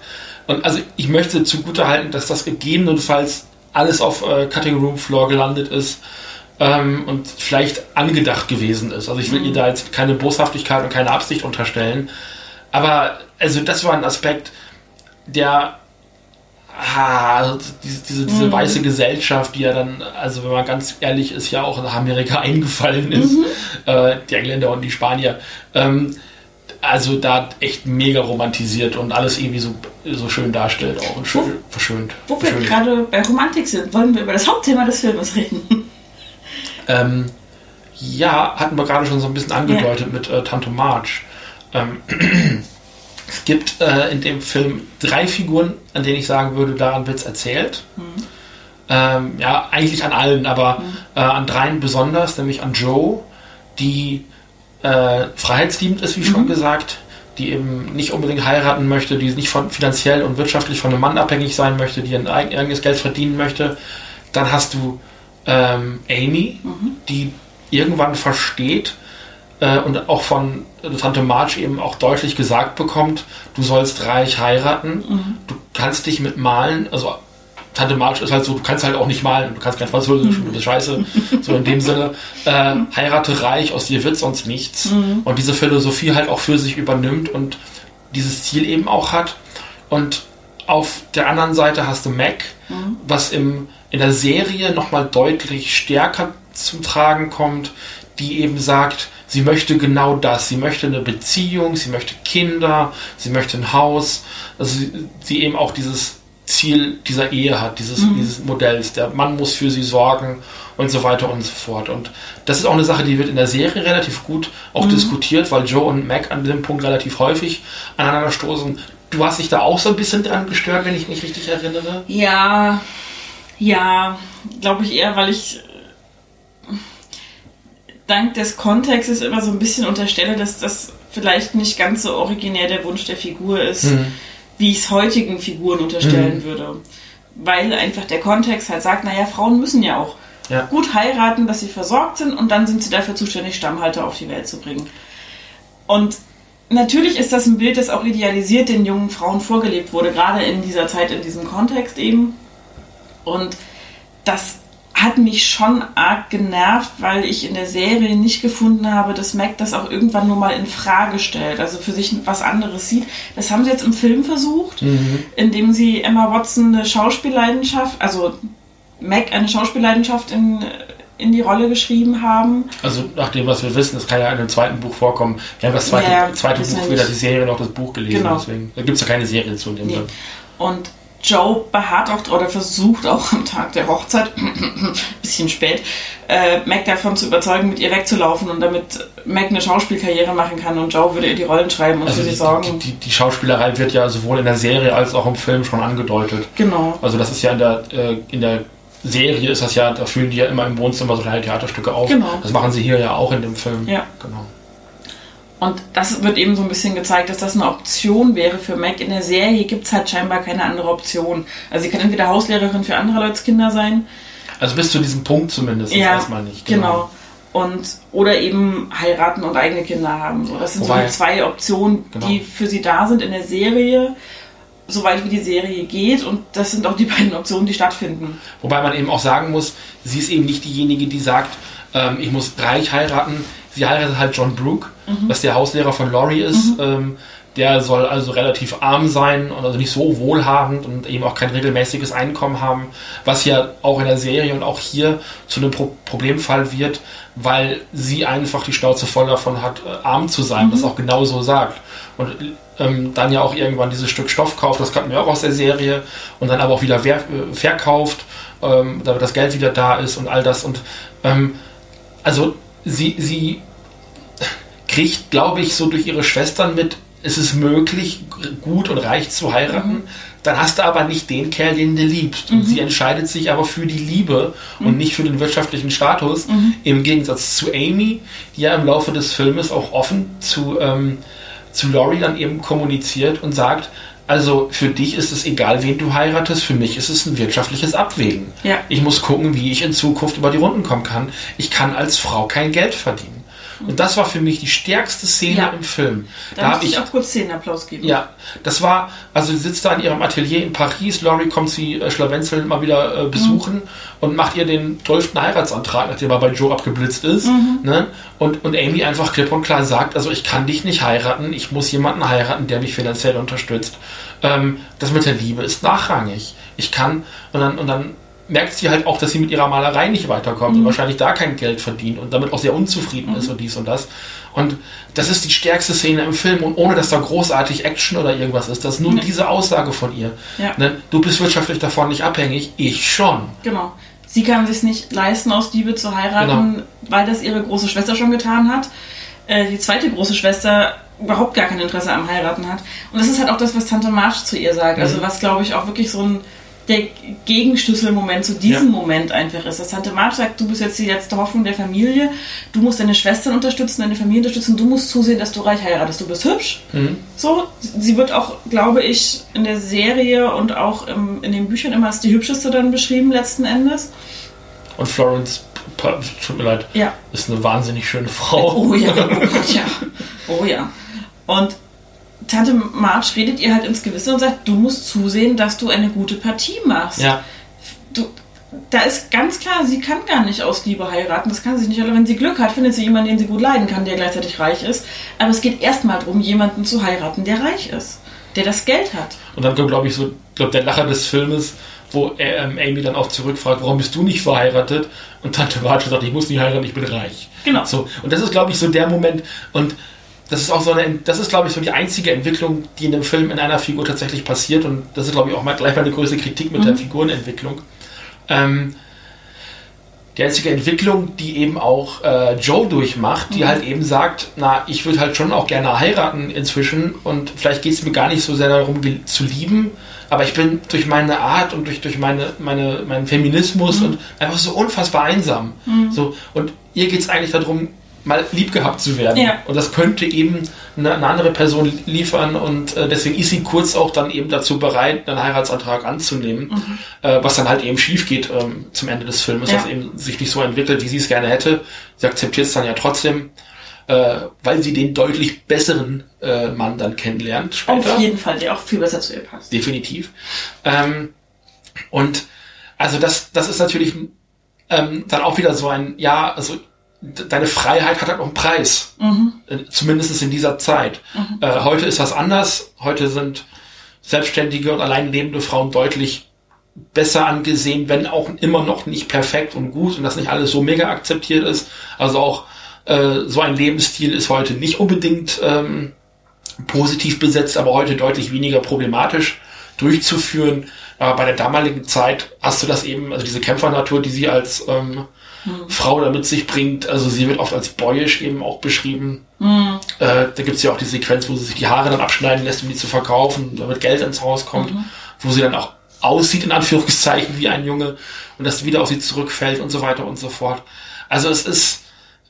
Und also ich möchte zugutehalten, dass das gegebenenfalls alles auf äh, Cutting Room Floor gelandet ist ähm, und vielleicht angedacht gewesen ist. Also ich will ihr da jetzt keine Boshaftigkeit und keine Absicht unterstellen. Aber also das war ein Aspekt, der ah, also diese, diese, diese weiße Gesellschaft, die ja dann, also wenn man ganz ehrlich ist, ja auch nach Amerika eingefallen ist, äh, die Engländer und die Spanier, ähm, also da echt mega romantisiert und alles irgendwie so, so schön darstellt auch und schön verschönt. Wo wir gerade bei Romantik sind, wollen wir über das Hauptthema des Filmes reden. Ähm, ja, hatten wir gerade schon so ein bisschen angedeutet mit äh, Tante March. Ähm, es gibt äh, in dem Film drei Figuren, an denen ich sagen würde, daran wird es erzählt. Ähm, ja, eigentlich an allen, aber äh, an dreien besonders, nämlich an Joe, die äh, freiheitsliebend ist, wie schon gesagt, die eben nicht unbedingt heiraten möchte, die nicht von, finanziell und wirtschaftlich von einem Mann abhängig sein möchte, die ein eigen- eigenes Geld verdienen möchte. Dann hast du ähm, Amy, die irgendwann versteht äh, und auch von Tante Marge eben auch deutlich gesagt bekommt, du sollst reich heiraten, du kannst dich mit Malen, also Tante Marge ist halt so, du kannst halt auch nicht malen, du kannst kein Französisch, du bist scheiße, so in dem Sinne, äh, heirate reich, aus dir wird sonst nichts. Und diese Philosophie halt auch für sich übernimmt und dieses Ziel eben auch hat. Und auf der anderen Seite hast du Mac, was im, in der Serie nochmal deutlich stärker zum Tragen kommt, die eben sagt, sie möchte genau das. Sie möchte eine Beziehung, sie möchte Kinder, sie möchte ein Haus. Also sie, sie eben auch dieses Ziel dieser Ehe hat, dieses, dieses Modells. Der Mann muss für sie sorgen und so weiter und so fort. Und das ist auch eine Sache, die wird in der Serie relativ gut auch diskutiert, weil Joe und Mac an dem Punkt relativ häufig aneinander stoßen. Du hast dich da auch so ein bisschen dran gestört, wenn ich mich richtig erinnere. Ja, ja, glaube ich eher, weil ich äh, dank des Kontextes immer so ein bisschen unterstelle, dass das vielleicht nicht ganz so originär der Wunsch der Figur ist, Mhm. wie ich es heutigen Figuren unterstellen würde. Weil einfach der Kontext halt sagt, naja, Frauen müssen ja auch Ja. gut heiraten, dass sie versorgt sind und dann sind sie dafür zuständig, Stammhalter auf die Welt zu bringen. Und natürlich ist das ein Bild, das auch idealisiert den jungen Frauen vorgelebt wurde, gerade in dieser Zeit, in diesem Kontext eben. Und das hat mich schon arg genervt, weil ich in der Serie nicht gefunden habe, dass Mac das auch irgendwann nur mal in Frage stellt, also für sich was anderes sieht. Das haben sie jetzt im Film versucht, indem sie Emma Watson eine Schauspielleidenschaft, also Mac eine Schauspielleidenschaft in, in die Rolle geschrieben haben. Also nach dem, was wir wissen, das kann ja in dem zweiten Buch vorkommen. Wir haben das zweite, Ja, zweite Buch wir weder nicht. die Serie noch das Buch gelesen. Genau. Deswegen da gibt es ja keine Serie zu in dem Nee. Und Joe beharrt auch oder versucht auch am Tag der Hochzeit, bisschen spät, äh, Mac davon zu überzeugen, mit ihr wegzulaufen und damit Mac eine Schauspielkarriere machen kann und Joe würde ihr die Rollen schreiben und Also für die, sie sorgen. die, die, die Schauspielerei wird ja sowohl in der Serie als auch im Film schon angedeutet. genau. Also das ist ja in der, äh, in der Serie ist das ja, da führen die ja immer im Wohnzimmer so kleine Theaterstücke auf. Genau. Das machen sie hier ja auch in dem Film. Ja. Genau. Und das wird eben so ein bisschen gezeigt, dass das eine Option wäre für Mac. In der Serie gibt es halt scheinbar keine andere Option. Also sie kann entweder Hauslehrerin für andere Leute's Kinder sein Also bis zu diesem Punkt zumindest ja, erstmal nicht. Genau. Und, oder eben heiraten und eigene Kinder haben. So, das sind so Wobei- die zwei Optionen, Genau. die für sie da sind in der Serie, soweit wie die Serie geht. Und das sind auch die beiden Optionen, die stattfinden. Wobei man eben auch sagen muss, sie ist eben nicht diejenige, die sagt, ähm, ich muss reich heiraten. Sie heiratet halt John Brooke, was der Hauslehrer von Laurie ist. Ähm, der soll also relativ arm sein und also nicht so wohlhabend und eben auch kein regelmäßiges Einkommen haben, was ja auch in der Serie und auch hier zu einem Pro Problemfall wird, weil sie einfach die Schnauze voll davon hat, äh, arm zu sein, das auch genau so sagt. Und ähm, dann ja auch irgendwann dieses Stück Stoff kauft, das kannten wir auch aus der Serie, und dann aber auch wieder äh, verkauft, ähm, damit das Geld wieder da ist und all das. Und ähm, also sie, sie kriegt, glaube ich, so durch ihre Schwestern mit, es ist möglich, gut und reich zu heiraten. Mhm. Dann hast du aber nicht den Kerl, den du liebst. Und sie entscheidet sich aber für die Liebe Mhm. und nicht für den wirtschaftlichen Status. Im Gegensatz zu Amy, die ja im Laufe des Filmes auch offen zu, ähm, zu Laurie dann eben kommuniziert und sagt, also für dich ist es egal, wen du heiratest, für mich ist es ein wirtschaftliches Abwägen. Ja. Ich muss gucken, wie ich in Zukunft über die Runden kommen kann. Ich kann als Frau kein Geld verdienen. Und das war für mich die stärkste Szene Ja. im Film. Da, Da muss habe ich auch kurz Szenenapplaus geben. ja, das war, also sie sitzt da in ihrem Atelier in Paris, Laurie kommt sie äh, Schlawenzel mal wieder äh, besuchen und macht ihr den 12. Heiratsantrag, nachdem er bei Joe abgeblitzt ist. Ne? Und, und Amy einfach klipp und klar sagt, also ich kann dich nicht heiraten, ich muss jemanden heiraten, der mich finanziell unterstützt. Ähm, das mit der Liebe ist nachrangig. Ich kann, und dann, und dann merkt sie halt auch, dass sie mit ihrer Malerei nicht weiterkommt und wahrscheinlich da kein Geld verdient und damit auch sehr unzufrieden ist und dies und das. Und das ist die stärkste Szene im Film und ohne dass da großartig Action oder irgendwas ist. Das ist nur Nee. diese Aussage von ihr. Ja. Ne? Du bist wirtschaftlich davon nicht abhängig, ich schon. Genau. Sie kann sich nicht leisten, aus Liebe zu heiraten, Genau. weil das ihre große Schwester schon getan hat. Äh, die zweite große Schwester überhaupt gar kein Interesse am Heiraten hat. Und das ist halt auch das, was Tante March zu ihr sagt. Also Mhm. was, glaube ich, auch wirklich so ein der Gegenschlüsselmoment zu diesem Ja. Moment einfach ist. Dass Tante March sagt, du bist jetzt die letzte Hoffnung der Familie, du musst deine Schwestern unterstützen, deine Familie unterstützen, du musst zusehen, dass du reich heiratest, du bist hübsch. Mhm. So, sie wird auch, glaube ich, in der Serie und auch im, in den Büchern immer als die hübscheste dann beschrieben, letzten Endes. Und Florence, tut mir leid, Ja. ist eine wahnsinnig schöne Frau. Oh ja, oh Gott, ja. Oh ja. Und Tante March redet ihr halt ins Gewissen und sagt, du musst zusehen, dass du eine gute Partie machst. Ja, Du, da ist ganz klar, sie kann gar nicht aus Liebe heiraten. Das kann sie nicht. Oder wenn sie Glück hat, findet sie jemanden, den sie gut leiden kann, der gleichzeitig reich ist. Aber es geht erstmal darum, jemanden zu heiraten, der reich ist. Der das Geld hat. Und dann kommt, glaube ich, so, glaub, der Lacher des Filmes, wo ähm, Amy dann auch zurückfragt, warum bist du nicht verheiratet? Und Tante Marge sagt, ich muss nicht heiraten, ich bin reich. Genau. So, und das ist, glaube ich, so der Moment. Und das ist auch so eine, das ist, glaube ich, so die einzige Entwicklung, die in dem Film in einer Figur tatsächlich passiert. Und das ist, glaube ich, auch mal gleich meine größte Kritik mit der Figurenentwicklung. Ähm, die einzige Entwicklung, die eben auch äh, Joe durchmacht, die halt eben sagt, na, ich würde halt schon auch gerne heiraten inzwischen und vielleicht geht es mir gar nicht so sehr darum zu lieben, aber ich bin durch meine Art und durch, durch meine, meine, meinen Feminismus und einfach so unfassbar einsam. So, und ihr geht es eigentlich darum, mal lieb gehabt zu werden. Ja. Und das könnte eben eine, eine andere Person liefern und äh, deswegen ist sie kurz auch dann eben dazu bereit, einen Heiratsantrag anzunehmen, äh, was dann halt eben schief geht ähm, zum Ende des Filmes, Ja. was eben sich nicht so entwickelt, wie sie es gerne hätte. Sie akzeptiert es dann ja trotzdem, äh, weil sie den deutlich besseren äh, Mann dann kennenlernt später. Auf jeden Fall, der auch viel besser zu ihr passt. Definitiv. Ähm, und also das, das ist natürlich ähm, dann auch wieder so ein, ja, also deine Freiheit hat halt auch einen Preis. Äh, Zumindest in dieser Zeit. Äh, heute ist das anders. Heute sind selbstständige und allein lebende Frauen deutlich besser angesehen, wenn auch immer noch nicht perfekt und gut und das nicht alles so mega akzeptiert ist. Also auch äh, so ein Lebensstil ist heute nicht unbedingt ähm, positiv besetzt, aber heute deutlich weniger problematisch durchzuführen. Aber bei der damaligen Zeit hast du das eben, also diese Kämpfernatur, die sie als ähm, Frau da mit sich bringt, also sie wird oft als boyish eben auch beschrieben. Äh, da gibt's ja auch die Sequenz, wo sie sich die Haare dann abschneiden lässt, um die zu verkaufen, damit Geld ins Haus kommt, wo sie dann auch aussieht, in Anführungszeichen, wie ein Junge und das wieder auf sie zurückfällt und so weiter und so fort. Also es ist,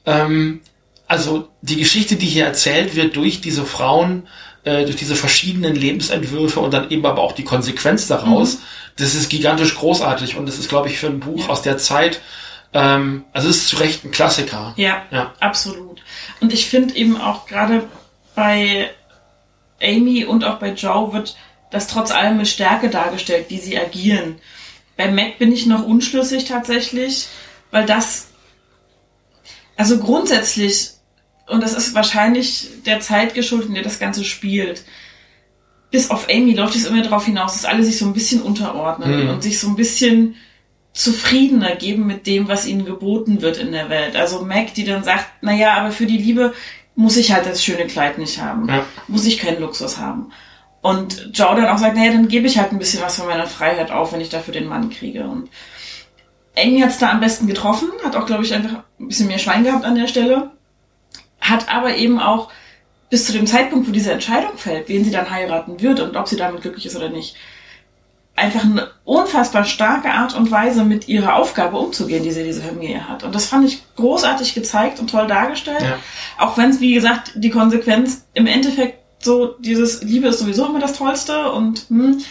ähm, also die Geschichte, die hier erzählt wird durch diese Frauen, äh, durch diese verschiedenen Lebensentwürfe und dann eben aber auch die Konsequenz daraus, das ist gigantisch großartig und das ist, glaube ich, für ein Buch aus der Zeit, ähm, also es ist zu Recht ein Klassiker. Ja, Ja. absolut. Und ich finde eben auch gerade bei Amy und auch bei Joe wird das trotz allem mit Stärke dargestellt, wie sie agieren. Bei Mac bin ich noch unschlüssig tatsächlich, weil das, also grundsätzlich, und das ist wahrscheinlich der Zeit geschuldet, in der das Ganze spielt, bis auf Amy läuft es immer darauf hinaus, dass alle sich so ein bisschen unterordnen Mhm. und sich so ein bisschen zufriedener geben mit dem, was ihnen geboten wird in der Welt. Also Mac, die dann sagt, naja, aber für die Liebe muss ich halt das schöne Kleid nicht haben. Ja. Muss ich keinen Luxus haben. Und Joe dann auch sagt, naja, dann gebe ich halt ein bisschen was von meiner Freiheit auf, wenn ich dafür den Mann kriege. Und Amy hat's da am besten getroffen, hat auch, glaube ich, einfach ein bisschen mehr Schwein gehabt an der Stelle. hat aber eben auch bis zu dem Zeitpunkt, wo diese Entscheidung fällt, wen sie dann heiraten wird und ob sie damit glücklich ist oder nicht, einfach eine unfassbar starke Art und Weise, mit ihrer Aufgabe umzugehen, die sie diese Familie hat. Und das fand ich großartig gezeigt und toll dargestellt. Ja. Auch wenn es, wie gesagt, die Konsequenz im Endeffekt so dieses Liebe ist sowieso immer das Tollste und hm,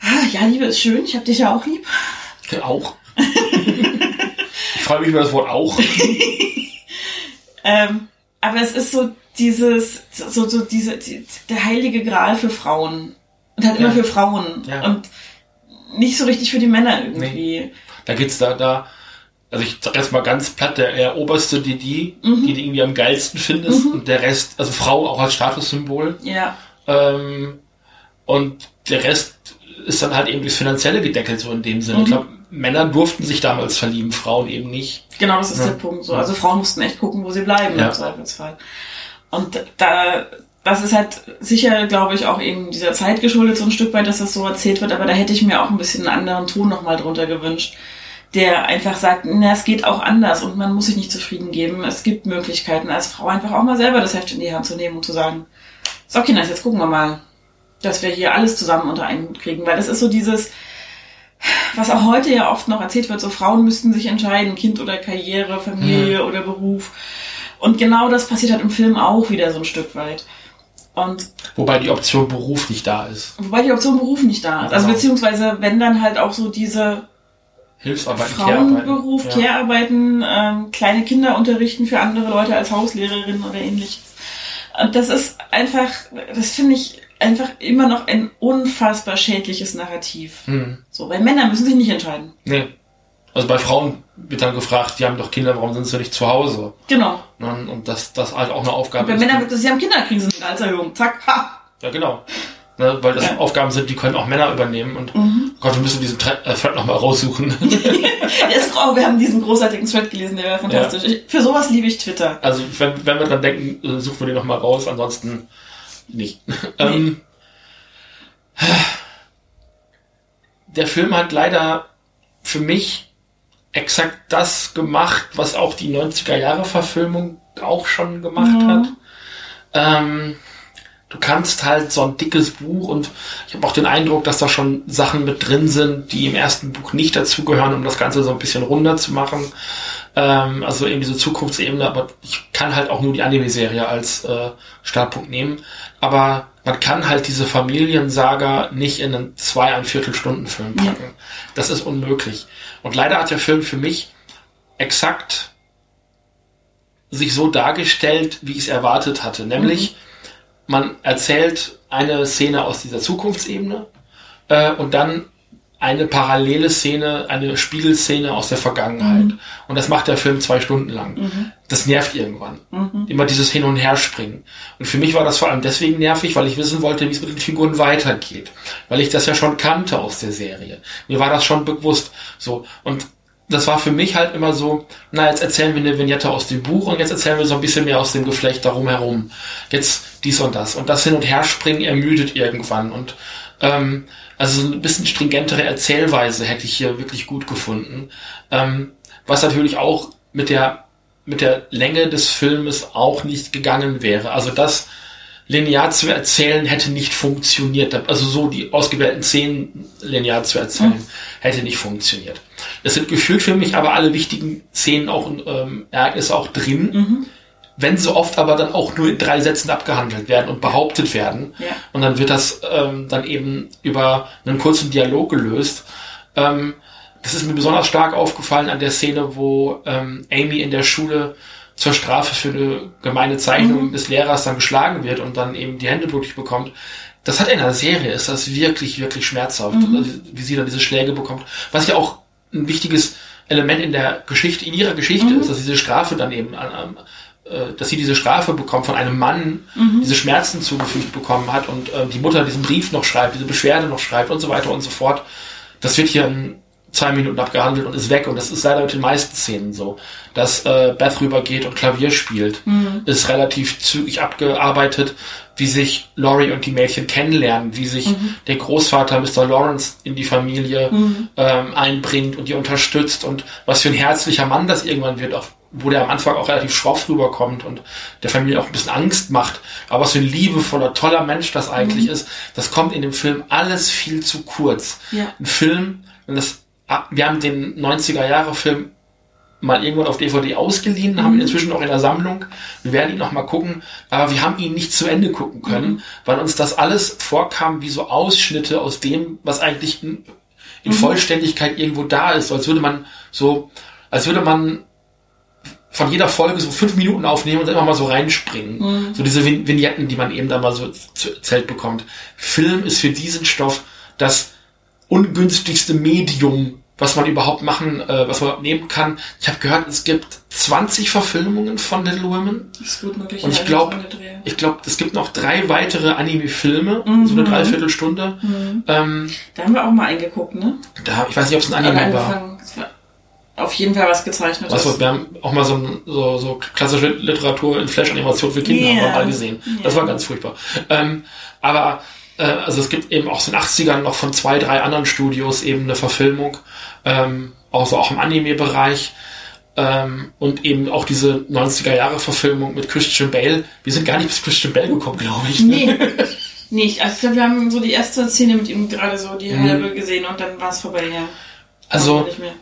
ah, ja, Liebe ist schön, ich hab dich ja auch lieb. Auch. ich freue mich über das Wort auch. Ähm, aber es ist so dieses, so, so diese, die, der heilige Gral für Frauen. Und halt immer Ja. für Frauen. Ja. Und nicht so richtig für die Männer irgendwie. Da geht's da, da, also ich sag erst mal ganz platt, der, der oberste, die, die, die du irgendwie am geilsten findest und der Rest, also Frau auch als Statussymbol. Ja. Ähm, und der Rest ist dann halt eben durchs Finanzielle gedeckelt, so in dem Sinne. Ich glaube, Männer durften sich damals verlieben, Frauen eben nicht. Genau, das ist Ja. der Punkt. So. Also Frauen mussten echt gucken, wo sie bleiben Ja. im Zweifelsfall. Und da, das ist halt sicher, glaube ich, auch eben dieser Zeit geschuldet, so ein Stück weit, dass das so erzählt wird, aber da hätte ich mir auch ein bisschen einen anderen Ton nochmal drunter gewünscht, der einfach sagt, na, es geht auch anders und man muss sich nicht zufrieden geben. Es gibt Möglichkeiten, als Frau einfach auch mal selber das Heft in die Hand zu nehmen und zu sagen, so, Kinder, jetzt gucken wir mal, dass wir hier alles zusammen unter einen Hut kriegen, weil das ist so dieses, was auch heute ja oft noch erzählt wird, so Frauen müssten sich entscheiden, Kind oder Karriere, Familie oder Beruf. Und genau das passiert halt im Film auch wieder so ein Stück weit. Und Wobei die Option Beruf nicht da ist. wobei die Option Beruf nicht da ist. Also Genau. beziehungsweise wenn dann halt auch so diese Hilfsarbeiten, Frauenberuf, Care-Arbeiten. Care-Arbeiten, ähm, kleine Kinder unterrichten für andere Leute als Hauslehrerin oder ähnliches. Und das ist einfach, das finde ich einfach immer noch ein unfassbar schädliches Narrativ. Hm. So, weil Männer müssen sich nicht entscheiden. Nee. Also bei Frauen wird dann gefragt, die haben doch Kinder, warum sind sie nicht zu Hause? Genau. Ne? Und das, das halt auch eine Und Aufgabe bei ist. Männern wird das, sie haben Kinder, kriegen sie eine Gehaltserhöhung. Zack, ha! Ja, genau. Ne? Weil das Ja. Mhm. Aufgaben sind, die können auch Männer übernehmen. Und Gott, wir müssen diesen Thread äh, Thread nochmal raussuchen. Der ist, oh, wir haben diesen großartigen Thread gelesen, der war fantastisch. Ich, für sowas liebe ich Twitter. also wenn, wenn wir dran denken, äh, suchen wir den nochmal raus, ansonsten nicht. ähm, der Film hat leider für mich exakt das gemacht, was auch die 90er Jahre Verfilmung auch schon gemacht Mhm. hat. Ähm, du kannst halt so ein dickes Buch und ich habe auch den Eindruck, dass da schon Sachen mit drin sind, die im ersten Buch nicht dazugehören, um das Ganze so ein bisschen runder zu machen. Ähm, also eben diese Zukunftsebene, aber ich kann halt auch nur die Anime-Serie als äh, Startpunkt nehmen. Aber man kann halt diese Familiensaga nicht in einen zwei, ein Viertelstunden Film packen. Das ist unmöglich. Und leider hat der Film für mich exakt sich so dargestellt, wie ich es erwartet hatte. Nämlich, man erzählt eine Szene aus dieser Zukunftsebene äh, und dann eine parallele Szene, eine Spiegelszene aus der Vergangenheit. Und das macht der Film zwei Stunden lang. Das nervt irgendwann. Immer dieses Hin- und Herspringen. Und für mich war das vor allem deswegen nervig, weil ich wissen wollte, wie es mit den Figuren weitergeht. Weil ich das ja schon kannte aus der Serie. Mir war das schon bewusst. So. Und das war für mich halt immer so, na, jetzt erzählen wir eine Vignette aus dem Buch und jetzt erzählen wir so ein bisschen mehr aus dem Geflecht darum herum. Jetzt dies und das. Und das Hin- und Herspringen ermüdet irgendwann. Und ähm, also so ein bisschen stringentere Erzählweise hätte ich hier wirklich gut gefunden. Ähm, was natürlich auch mit der, mit der Länge des Filmes auch nicht gegangen wäre. Also das linear zu erzählen hätte nicht funktioniert. Also so die ausgewählten Szenen linear zu erzählen hätte nicht funktioniert. Es sind gefühlt für mich aber alle wichtigen Szenen auch ähm, Ereignisse auch drin. Wenn so oft aber dann auch nur in drei Sätzen abgehandelt werden und behauptet werden. Ja. Und dann wird das ähm, dann eben über einen kurzen Dialog gelöst. Ähm, das ist mir besonders stark aufgefallen an der Szene, wo ähm, Amy in der Schule zur Strafe für eine gemeine Zeichnung des Lehrers dann geschlagen wird und dann eben die Hände blutig bekommt. Das hat in der Serie, ist das wirklich, wirklich schmerzhaft, also, wie sie dann diese Schläge bekommt. Was ja auch ein wichtiges Element in der Geschichte, in ihrer Geschichte ist, dass diese Strafe dann eben an, an dass sie diese Strafe bekommt von einem Mann, diese Schmerzen zugefügt bekommen hat und äh, die Mutter diesen Brief noch schreibt, diese Beschwerde noch schreibt und so weiter und so fort. Das wird hier in zwei Minuten abgehandelt und ist weg. Und das ist leider mit den meisten Szenen so. Dass äh, Beth rübergeht und Klavier spielt, ist relativ zügig abgearbeitet, wie sich Laurie und die Mädchen kennenlernen, wie sich der Großvater Mr. Lawrence in die Familie ähm, einbringt und die unterstützt und was für ein herzlicher Mann das irgendwann wird, auch wo der am Anfang auch relativ schroff rüberkommt und der Familie auch ein bisschen Angst macht, aber was für ein liebevoller, toller Mensch das eigentlich ist, das kommt in dem Film alles viel zu kurz. Ja. Ein Film, wenn das, ah, wir haben den 90er Jahre Film mal irgendwann auf DVD ausgeliehen, haben ihn inzwischen auch in der Sammlung. Wir werden ihn noch mal gucken, aber wir haben ihn nicht zu Ende gucken können, weil uns das alles vorkam wie so Ausschnitte aus dem, was eigentlich in, in Vollständigkeit irgendwo da ist, so als würde man so, als würde man von jeder Folge so fünf Minuten aufnehmen und immer mal so reinspringen. So diese Vignetten, die man eben da mal so erzählt bekommt. Film ist für diesen Stoff das ungünstigste Medium, was man überhaupt machen, äh, was man nehmen kann. Ich habe gehört, es gibt 20 Verfilmungen von Little Women. Das ist gut möglich. Und ich glaube, ich glaube, es gibt noch drei weitere Anime-Filme, so eine Dreiviertelstunde. Ähm, Da haben wir auch mal eingeguckt, ne? da, ich weiß nicht, ob es ein Anime war. war auf jeden Fall was gezeichnet. Was, wir haben auch mal so, so, so klassische Literatur in Flash-Animation für Kinder wir mal gesehen. Das Ja. war ganz furchtbar. Ähm, aber äh, also es gibt eben auch so in den 80ern noch von zwei, drei anderen Studios eben eine Verfilmung, ähm, also auch im Anime-Bereich. Ähm, und eben auch diese 90er-Jahre-Verfilmung mit Christian Bale. Wir sind gar nicht bis Christian Bale gekommen, glaube ich. Nee. Nicht. Also ich glaube, wir haben so die erste Szene mit ihm gerade so die Mhm. halbe gesehen und dann war es vorbei, ja. Also Nicht mehr.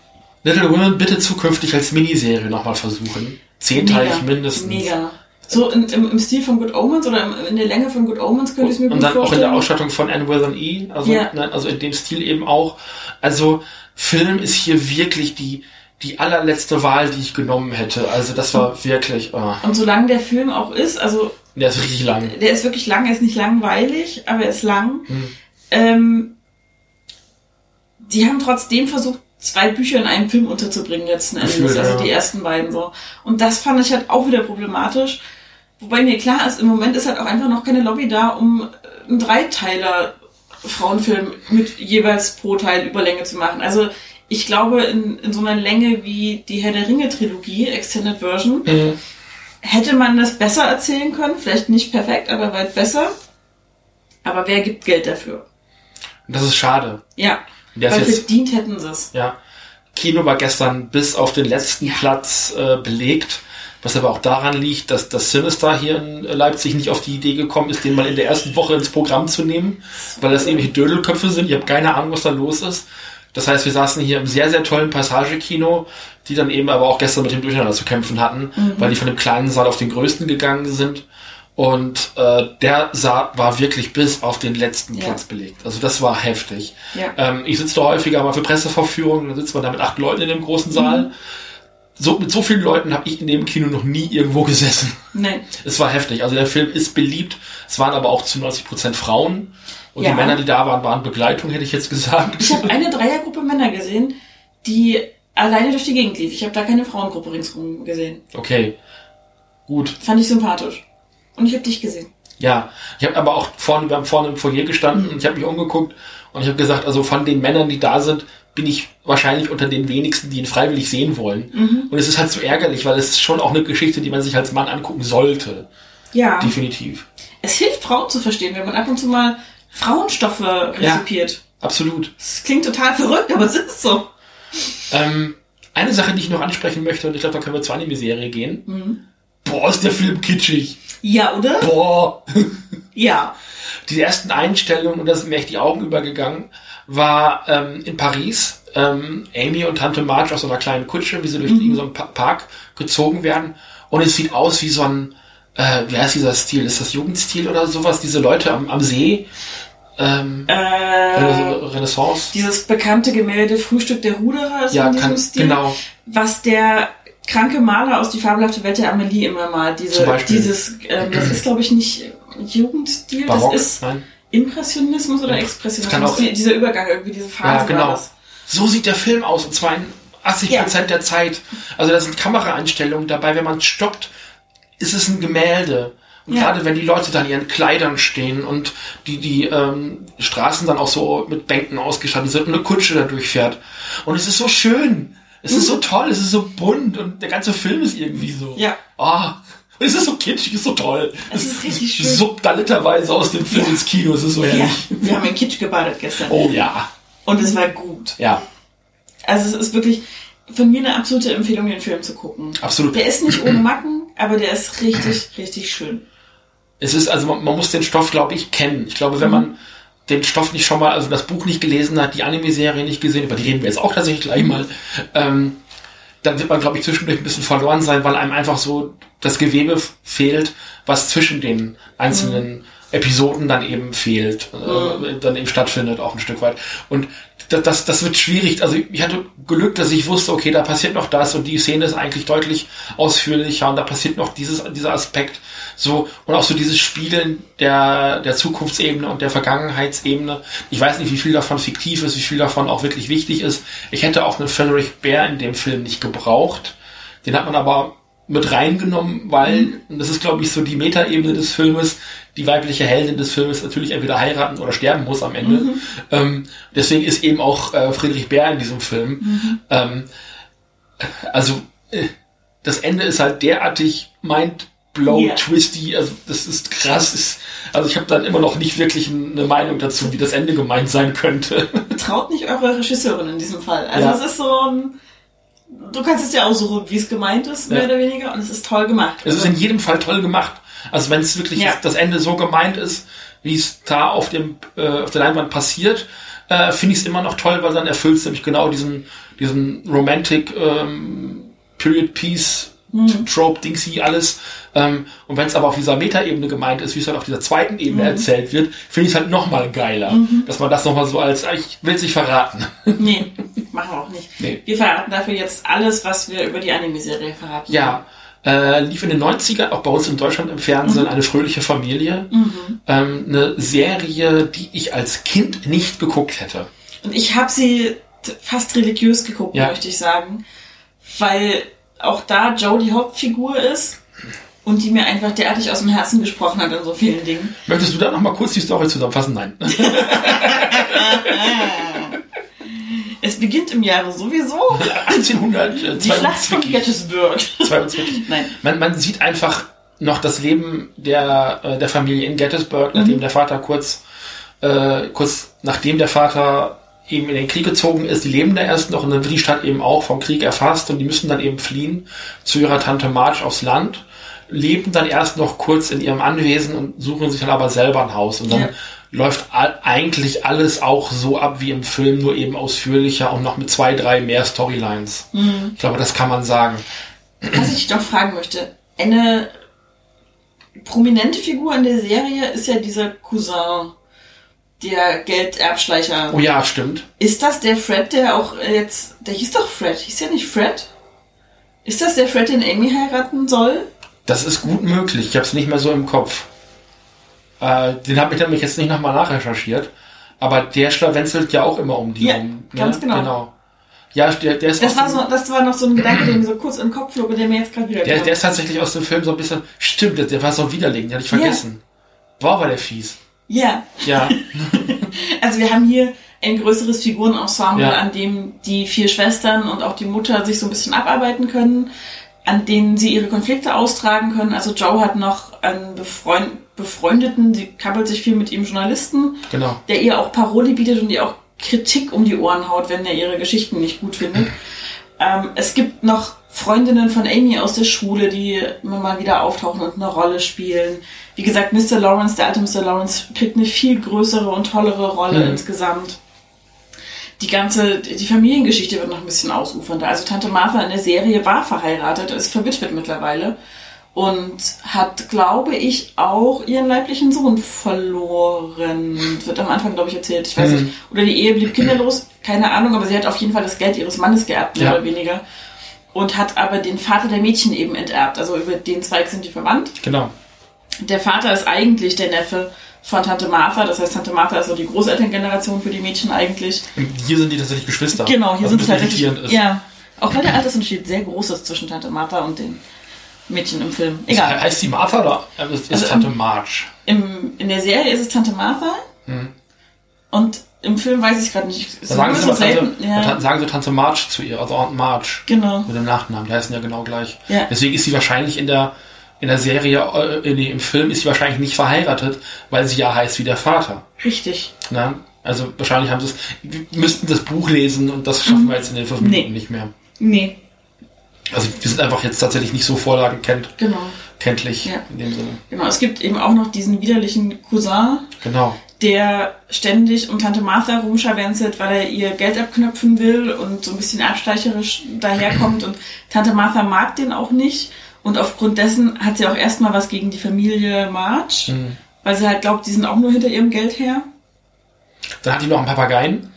Little Women bitte zukünftig als Miniserie nochmal versuchen. Zehnteilig mindestens. Mega. So in, im, im Stil von Good Omens oder im, in der Länge von Good Omens könnte ich es mir Und gut dann auch in vorstellen. der Ausstattung von Anne Withen E. Also, ne, also in dem Stil eben auch. Also Film ist hier wirklich die, die allerletzte Wahl, die ich genommen hätte. Also das war wirklich, oh, und solange der Film auch ist, also der ist richtig lang. der ist wirklich lang, er ist nicht langweilig, aber er ist lang. Hm. Ähm, die haben trotzdem versucht, zwei Bücher in einem Film unterzubringen letzten Endes, also die ersten beiden so. Und das fand ich halt auch wieder problematisch. Wobei mir klar ist, im Moment ist halt auch einfach noch keine Lobby da, um äh, einen Dreiteiler Frauenfilm mit jeweils pro Teil Überlänge zu machen. Also ich glaube, in, in so einer Länge wie die Herr der Ringe Trilogie, Extended Version, Mhm. hätte man das besser erzählen können. Vielleicht nicht perfekt, aber weit besser. Aber wer gibt Geld dafür? Das ist schade. Ja, weil jetzt, verdient hätten sie es. ja, Kino war gestern bis auf den letzten Platz äh, belegt. Was aber auch daran liegt, dass das Sinister hier in Leipzig nicht auf die Idee gekommen ist, den mal in der ersten Woche ins Programm zu nehmen, weil das irgendwelche Dödelköpfe sind. Ich habe keine Ahnung, was da los ist. Das heißt, wir saßen hier im sehr, sehr tollen Passagekino, die dann eben aber auch gestern mit dem Durcheinander zu kämpfen hatten, weil die von dem kleinen Saal auf den größten gegangen sind. Und äh, der Saal war wirklich bis auf den letzten Ja. Platz belegt. Also das war heftig. Ja. Ähm, ich sitze da häufiger mal für Presseverführungen, dann sitzt man da mit acht Leuten in dem großen Saal. So, mit so vielen Leuten habe ich in dem Kino noch nie irgendwo gesessen. Nein. Es war heftig. Also der Film ist beliebt. Es waren aber auch zu 90 Prozent Frauen. Und Ja. die Männer, die da waren, waren Begleitung, hätte ich jetzt gesagt. Ich habe eine Dreiergruppe Männer gesehen, die alleine durch die Gegend lief. Ich habe da keine Frauengruppe ringsrum gesehen. Okay. Gut. Fand ich sympathisch. Und ich habe dich gesehen. Ja. Ich habe aber auch vorne, wir haben vorne im Foyer gestanden und ich habe mich umgeguckt und ich habe gesagt, also von den Männern, die da sind, bin ich wahrscheinlich unter den wenigsten, die ihn freiwillig sehen wollen. Und es ist halt so ärgerlich, weil es ist schon auch eine Geschichte, die man sich als Mann angucken sollte. Ja. Definitiv. Es hilft Frauen zu verstehen, wenn man ab und zu mal Frauenstoffe rezipiert. Absolut. Es klingt total verrückt, aber es ist so. Ähm, eine Sache, die ich noch ansprechen möchte, und ich glaube, da können wir zur Anime-Serie gehen. Boah, ist der Film kitschig. Ja, oder? Boah. Ja. Die ersten Einstellungen, und da sind mir echt die Augen übergegangen, war ähm, in Paris. Ähm, Amy und Tante Marge aus so einer kleinen Kutsche, wie sie durch Mhm. so einen Pa- Park gezogen werden. Und es sieht aus wie so ein, äh, wie heißt dieser Stil? Ist das Jugendstil oder sowas? Diese Leute am, am See. Ähm, Äh, Rena- Renaissance. dieses bekannte Gemälde Frühstück der Ruderer ist Ja, in diesem kann, Stil. genau. Was der kranke Maler aus Die fabelhafte Welt der Amelie immer. Zum Diese, dieses, ähm, das ist glaube ich nicht Jugendstil, Barock. das ist Nein. Impressionismus oder Ja, Expressionismus. Die, dieser Übergang irgendwie, diese Phase. Ja, genau. So sieht der Film aus, und zwar in 80 Prozent der Zeit. Also da sind Kameraeinstellungen dabei. Wenn man stoppt, ist es ein Gemälde. Und Ja. gerade wenn die Leute dann in ihren Kleidern stehen und die, die ähm, Straßen dann auch so mit Bänken ausgestattet sind und eine Kutsche da durchfährt. Und es ist so schön. Es ist so toll, es ist so bunt und der ganze Film ist irgendwie so. Ja. Ah, und es ist so kitschig, es ist so toll. Es ist richtig schön. suppt da literweise aus dem Film Ja. ins Kino, es ist so Ja, herrlich. wir haben in Kitsch gebadet gestern. Oh ja, Und es war gut. ja. Also es ist wirklich, von mir eine absolute Empfehlung, den Film zu gucken. Absolut. Der ist nicht ohne Macken, aber der ist richtig, richtig schön. Es ist, also man, man muss den Stoff, glaube ich, kennen. Ich glaube, wenn Mhm. man den Stoff nicht schon mal, also das Buch nicht gelesen hat, die Anime-Serie nicht gesehen, über die reden wir jetzt auch tatsächlich gleich mal, ähm, dann wird man, glaube ich, zwischendurch ein bisschen verloren sein, weil einem einfach so das Gewebe fehlt, was zwischen den einzelnen Episoden dann eben fehlt, äh, dann eben stattfindet, auch ein Stück weit. Und das, das, das wird schwierig. Also ich hatte Glück, dass ich wusste, okay, da passiert noch das und die Szene ist eigentlich deutlich ausführlicher und da passiert noch dieses, dieser Aspekt. So, und auch so dieses Spielen der, der Zukunftsebene und der Vergangenheitsebene. Ich weiß nicht, wie viel davon fiktiv ist, wie viel davon auch wirklich wichtig ist. Ich hätte auch einen Frederick Bear in dem Film nicht gebraucht. Den hat man aber mit reingenommen, weil, und das ist glaube ich so die Metaebene des Filmes, die weibliche Heldin des Filmes natürlich entweder heiraten oder sterben muss am Ende. Ähm, deswegen ist eben auch äh, Friedrich Bär in diesem Film. Ähm, also äh, das Ende ist halt derartig mind blow Ja. twisty, also das ist krass. Ist, also ich habe dann immer noch nicht wirklich eine Meinung dazu, wie das Ende gemeint sein könnte. Traut nicht eure Regisseurin in diesem Fall. Also Ja. es ist so ein... Du kannst es ja aussuchen, wie es gemeint ist, mehr Ja. oder weniger, und es ist toll gemacht. Es ist in jedem Fall toll gemacht. Also wenn es wirklich Ja. das Ende so gemeint ist, wie es da auf dem äh, auf der Leinwand passiert, äh, finde ich es immer noch toll, weil dann erfüllt es nämlich genau diesen diesen Romantic ähm, Period Piece Trope Dingsy alles. Ähm, und wenn es aber auf dieser Metaebene gemeint ist, wie es dann auf dieser zweiten Ebene erzählt wird, finde ich es halt noch mal geiler, dass man das noch mal so als ah, ich will es nicht verraten. Nee, machen wir auch nicht. Nee. Wir verraten dafür jetzt alles, was wir über die Anime-Serie verraten. Ja, äh, lief in den 90ern, auch bei uns in Deutschland im Fernsehen, eine fröhliche Familie. Ähm, eine Serie, die ich als Kind nicht geguckt hätte. Und ich habe sie fast religiös geguckt, Ja. möchte ich sagen. Weil auch da Joe die Hauptfigur ist und die mir einfach derartig aus dem Herzen gesprochen hat in so vielen Dingen. Möchtest du da noch mal kurz die Story zusammenfassen? Nein. Es beginnt im Jahre sowieso die Schlacht von 1822. Gettysburg. 22. Nein. Man, man sieht einfach noch das Leben der, äh, der Familie in Gettysburg, nachdem der Vater kurz, äh, kurz nachdem der Vater eben in den Krieg gezogen ist, die leben da erst noch und dann wird die Stadt eben auch vom Krieg erfasst und die müssen dann eben fliehen zu ihrer Tante Marge aufs Land, leben dann erst noch kurz in ihrem Anwesen und suchen sich dann aber selber ein Haus und dann Ja. Läuft all, eigentlich alles auch so ab wie im Film, nur eben ausführlicher und noch mit zwei, drei mehr Storylines. Ich glaube, das kann man sagen. Was ich doch fragen möchte, eine prominente Figur in der Serie ist ja dieser Cousin, der Gelderbschleicher. Oh ja, stimmt. Ist das der Fred, der auch jetzt, der hieß doch Fred, hieß ja nicht Fred? Ist das der Fred, den Amy heiraten soll? Das ist gut möglich. Ich habe es nicht mehr so im Kopf. Äh, den habe ich nämlich jetzt nicht nochmal nachrecherchiert. Aber der schlawenzelt ja auch immer um die Ja, rum. ganz genau. genau. Ja, der, der ist Das war, so, das war noch so ein Gedanke, der mir so kurz den Kopf flog der mir jetzt gerade wieder der, der ist tatsächlich aus dem Film so ein bisschen. Stimmt, der, war so Widerling, den hatte ich vergessen. War war der fies. Ja, Ja, also wir haben hier ein größeres Figurenensemble, Ja. an dem die vier Schwestern und auch die Mutter sich so ein bisschen abarbeiten können, an denen sie ihre Konflikte austragen können. Also Joe hat noch einen Befreund, Befreundeten, sie kabbelt sich viel mit ihm Journalisten, genau. der ihr auch Paroli bietet und ihr auch Kritik um die Ohren haut, wenn er ihre Geschichten nicht gut findet. Ähm, es gibt noch Freundinnen von Amy aus der Schule, die immer mal wieder auftauchen und eine Rolle spielen. Wie gesagt, Mr. Lawrence, der alte Mr. Lawrence, kriegt eine viel größere und tollere Rolle Mhm. insgesamt. Die ganze, die Familiengeschichte wird noch ein bisschen ausufernder. Also Tante Martha in der Serie war verheiratet, ist verwitwet mittlerweile und hat, glaube ich, auch ihren leiblichen Sohn verloren. Wird am Anfang, glaube ich, erzählt. Ich weiß Mhm. nicht. Oder die Ehe blieb kinderlos, keine Ahnung, aber sie hat auf jeden Fall das Geld ihres Mannes geerbt, mehr Ja. oder weniger. Und hat aber den Vater der Mädchen eben enterbt. Also über den Zweig sind die verwandt. Genau. Der Vater ist eigentlich der Neffe von Tante Martha. Das heißt, Tante Martha ist so die Großelterngeneration für die Mädchen eigentlich. Und hier sind die tatsächlich Geschwister. Genau, hier was sind sie tatsächlich. Ja. Auch weil der Altersunterschied sehr groß ist zwischen Tante Martha und den Mädchen im Film. Egal. Heißt sie Martha oder ist, ist Also, Tante Marge? Im, in der Serie ist es Tante Martha. Und im Film weiß ich gerade nicht. Da sagen, sie so Tante. Ja, sagen sie Tante Marge zu ihr, also Aunt Marge. genau. Mit dem Nachnamen, die heißen ja genau gleich. Ja. Deswegen ist sie wahrscheinlich in der, in der Serie, äh, nee, im Film ist sie wahrscheinlich nicht verheiratet, weil sie ja heißt wie der Vater. Richtig. Ne? Also wahrscheinlich haben sie es, wir müssten das Buch lesen und das schaffen wir jetzt in den fünf Nee. Minuten nicht mehr. Nee, Also wir sind einfach jetzt tatsächlich nicht so vorlagenkennt, genau. kenntlich Ja. in dem Sinne. Genau, es gibt eben auch noch diesen widerlichen Cousin, Genau. der ständig um Tante Martha rumscharwenzelt, weil er ihr Geld abknöpfen will und so ein bisschen absteicherisch daherkommt. Und Tante Martha mag den auch nicht. Und aufgrund dessen hat sie auch erstmal was gegen die Familie March, Mhm. weil sie halt glaubt, die sind auch nur hinter ihrem Geld her. Dann hat die noch einen Papageien,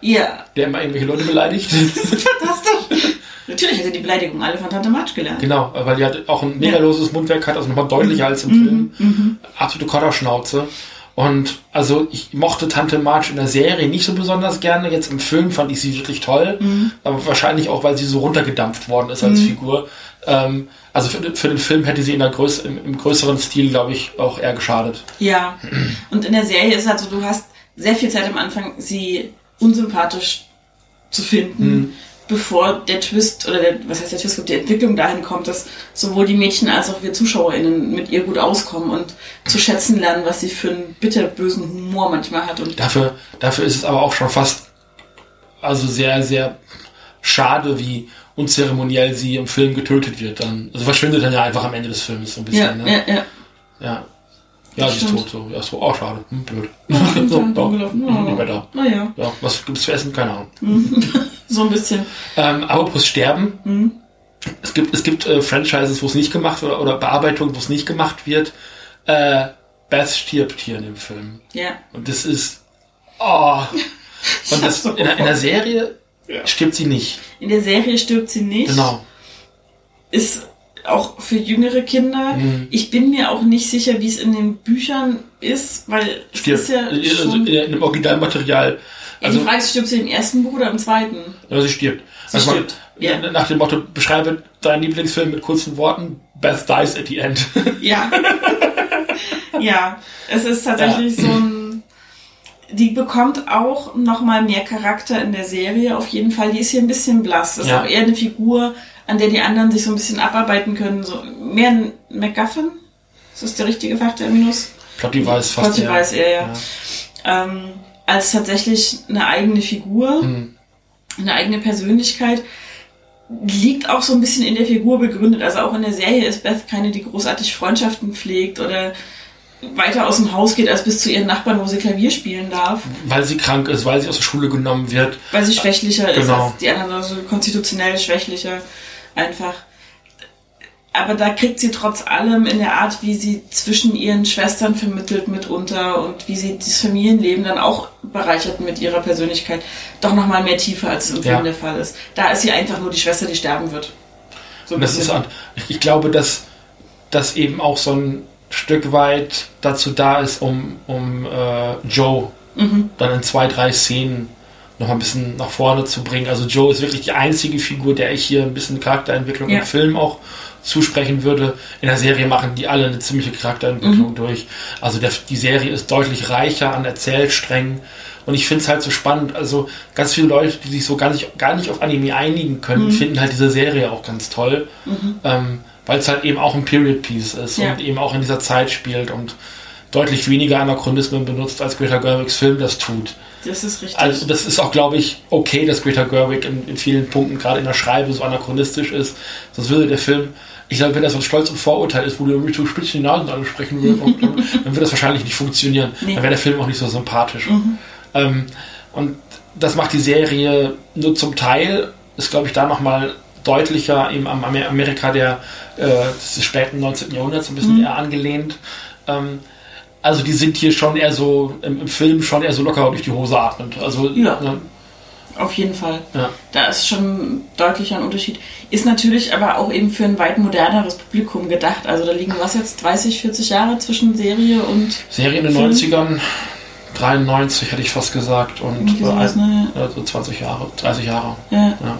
Ja, der immer irgendwelche Leute beleidigt. fantastisch. Natürlich hat er die Beleidigung alle von Tante March gelernt. genau, weil die hat auch ein mega loses Mundwerk hat, also nochmal deutlicher als im Film. Mhm. Absolute Kotterschnauze. Und also ich mochte Tante March in der Serie nicht so besonders gerne. Jetzt im Film fand ich sie wirklich toll. Mhm. Aber wahrscheinlich auch, weil sie so runtergedampft worden ist als Figur. Ähm, also für, für den Film hätte sie in der Größ im, im größeren Stil, glaube ich, auch eher geschadet. Ja, und in der Serie ist halt so, du hast sehr viel Zeit am Anfang, sie unsympathisch zu finden, bevor der Twist, oder der, was heißt der Twist, die Entwicklung dahin kommt, dass sowohl die Mädchen als auch wir ZuschauerInnen mit ihr gut auskommen und zu schätzen lernen, was sie für einen bitterbösen Humor manchmal hat. Und Dafür, dafür ist es aber auch schon fast also sehr, sehr schade, wie unzeremoniell sie im Film getötet wird. Dann, also verschwindet dann ja einfach am Ende des Films so ein bisschen. ja, ne? ja, ja. Ja. Ja, sie ist tot. So. Ja, so, oh, schade. Hm, blöd. stimmt, so, ja, doch. gelaufen. Hm, nicht mehr da. Naja, Ja, was gibt's zu essen? Keine Ahnung. so ein bisschen. Ähm, apropos Sterben. Mhm. Es gibt, es gibt äh, Franchises, wo es nicht gemacht wird, oder Bearbeitungen, wo es nicht gemacht wird. Äh, Beth stirbt hier in dem Film. Ja. Und das ist. Oh. Und das, in, der, in der Serie Ja. stirbt sie nicht. In der Serie stirbt sie nicht. Genau. ist auch für jüngere Kinder. Mhm. Ich bin mir auch nicht sicher, wie es in den Büchern ist, weil es Stirbt. ist ja also schon... in, dem Originalmaterial. ja, Also, die Frage ist, stirbt sie im ersten Buch oder im zweiten? ja, sie stirbt. Sie Also man- stirbt, ja. Nach dem Motto, beschreibe deinen Lieblingsfilm mit kurzen Worten. Beth dies at the end. Ja. ja, es ist tatsächlich so ein... Die bekommt auch noch mal mehr Charakter in der Serie, auf jeden Fall. Die ist hier ein bisschen blass. Das Ja. ist auch eher eine Figur, an der die anderen sich so ein bisschen abarbeiten können. So mehr ein MacGuffin? Ist das der richtige Fachterminus? Plot Device fast. Plot Device, eher, ja. ja. ähm, als tatsächlich eine eigene Figur, Mhm. eine eigene Persönlichkeit. Liegt auch so ein bisschen in der Figur begründet. Also auch in der Serie ist Beth keine, die großartig Freundschaften pflegt oder weiter aus dem Haus geht als bis zu ihren Nachbarn, wo sie Klavier spielen darf, Weil sie krank ist, weil sie aus der Schule genommen wird. weil sie schwächlicher ist Genau. als die anderen, also konstitutionell schwächlicher einfach. Aber da kriegt sie trotz allem in der Art, wie sie zwischen ihren Schwestern vermittelt mitunter und wie sie das Familienleben dann auch bereichert mit ihrer Persönlichkeit, doch nochmal mehr Tiefe, als es im Ja. Film der Fall ist. Da ist sie einfach nur die Schwester, die sterben wird. So Und das ist, an- ich- ich glaube, dass das eben auch so ein Stück weit dazu da ist, um, um äh, Joe Mhm. dann in zwei, drei Szenen noch ein bisschen nach vorne zu bringen. Also Joe ist wirklich die einzige Figur, der ich hier ein bisschen Charakterentwicklung Ja. im Film auch zusprechen würde. In der Serie machen die alle eine ziemliche Charakterentwicklung durch. Also der, die Serie ist deutlich reicher an Erzählsträngen. Und ich finde es halt so spannend. Also ganz viele Leute, die sich so gar nicht, gar nicht auf Anime einigen können, finden halt diese Serie auch ganz toll. Ähm, weil es halt eben auch ein Period Piece ist Ja. und eben auch in dieser Zeit spielt und deutlich weniger Anachronismen benutzt, als Greta Gerwigs Film das tut. Das ist richtig. Also das ist auch, glaube ich, okay, dass Greta Gerwig in, in vielen Punkten, gerade in der Schreibe, so anachronistisch ist. Sonst würde der Film, ich glaube, wenn das so ein Stolz und Vorurteil ist, wo du irgendwie so spitzen Nasen ansprechen würdest, dann wird das wahrscheinlich nicht funktionieren. Nee. Dann wäre der Film auch nicht so sympathisch. Ähm, und das macht die Serie nur zum Teil, ist, glaube ich, da nochmal deutlicher eben am Amer- Amerika der, äh, des späten 19. Jahrhunderts ein bisschen eher angelehnt. Ähm, also die sind hier schon eher so, im, im Film schon eher so locker durch die Hose atmend. Also, Ja. ne, Auf jeden Fall. ja. Da ist schon deutlich ein Unterschied. Ist natürlich aber auch eben für ein weit moderneres Publikum gedacht. Also da liegen was jetzt 30, 40 Jahre zwischen Serie und Serie in den Film. 90ern, 93 hätte ich fast gesagt, und Irgendwie äh, ne? also 20 Jahre, 30 Jahre. ja. Ja.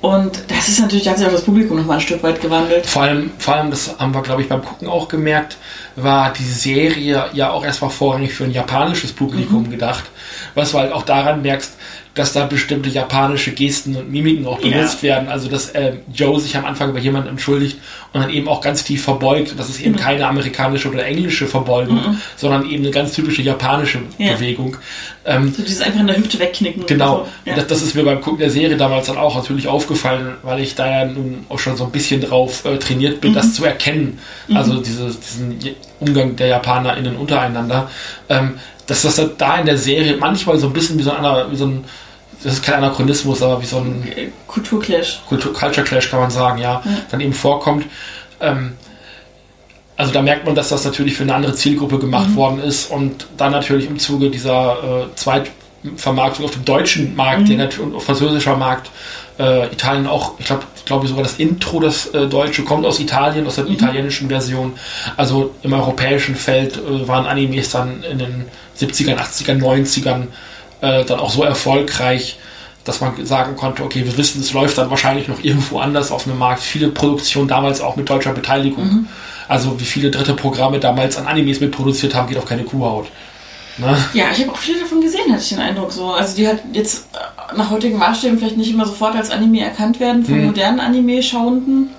Und das ist natürlich, da hat sich auch das Publikum noch mal ein Stück weit gewandelt. Vor allem, vor allem, das haben wir, glaube ich, beim Gucken auch gemerkt, war die Serie ja auch erstmal vorrangig für ein japanisches Publikum gedacht. Was du halt auch daran merkst, dass da bestimmte japanische Gesten und Mimiken auch benutzt Ja. werden. Also dass äh, Joe sich am Anfang bei jemandem entschuldigt und dann eben auch ganz tief verbeugt. Das ist eben keine amerikanische oder englische Verbeugung, sondern eben eine ganz typische japanische Ja. Bewegung. Ähm, So dieses einfach in der Hüfte wegknicken. Genau, Und so. Und das, das ist mir beim Gucken der Serie damals dann auch natürlich aufgefallen, weil ich da ja nun auch schon so ein bisschen drauf äh, trainiert bin, das zu erkennen. Also diese, diesen Umgang der JapanerInnen untereinander. Ähm, dass das da in der Serie manchmal so ein bisschen wie so ein, wie so ein das ist kein Anachronismus, aber wie so ein Äh, Kulturclash. Kultur Culture Clash kann man sagen, ja, dann eben vorkommt. Ähm, also da merkt man, dass das natürlich für eine andere Zielgruppe gemacht worden ist und dann natürlich im Zuge dieser äh, Zweitvermarktung auf dem deutschen Markt der nat- und auf französischer Markt, äh, Italien auch, ich glaube, ich glaube sogar das Intro, das äh, Deutsche, kommt aus Italien, aus der italienischen Version. Also im europäischen Feld äh, waren Animes dann in den 70ern, 80ern, 90ern äh, dann auch so erfolgreich, dass man sagen konnte, okay, wir wissen, es läuft dann wahrscheinlich noch irgendwo anders auf einem Markt. Viele Produktionen damals auch mit deutscher Beteiligung. Also wie viele dritte Programme damals an Animes mitproduziert haben, geht auf keine Kuhhaut. Ne? Ja, ich habe auch viele davon gesehen, hatte ich den Eindruck so. Also die halt jetzt nach heutigen Maßstäben vielleicht nicht immer sofort als Anime erkannt werden von Mhm. modernen Anime-Schauenden.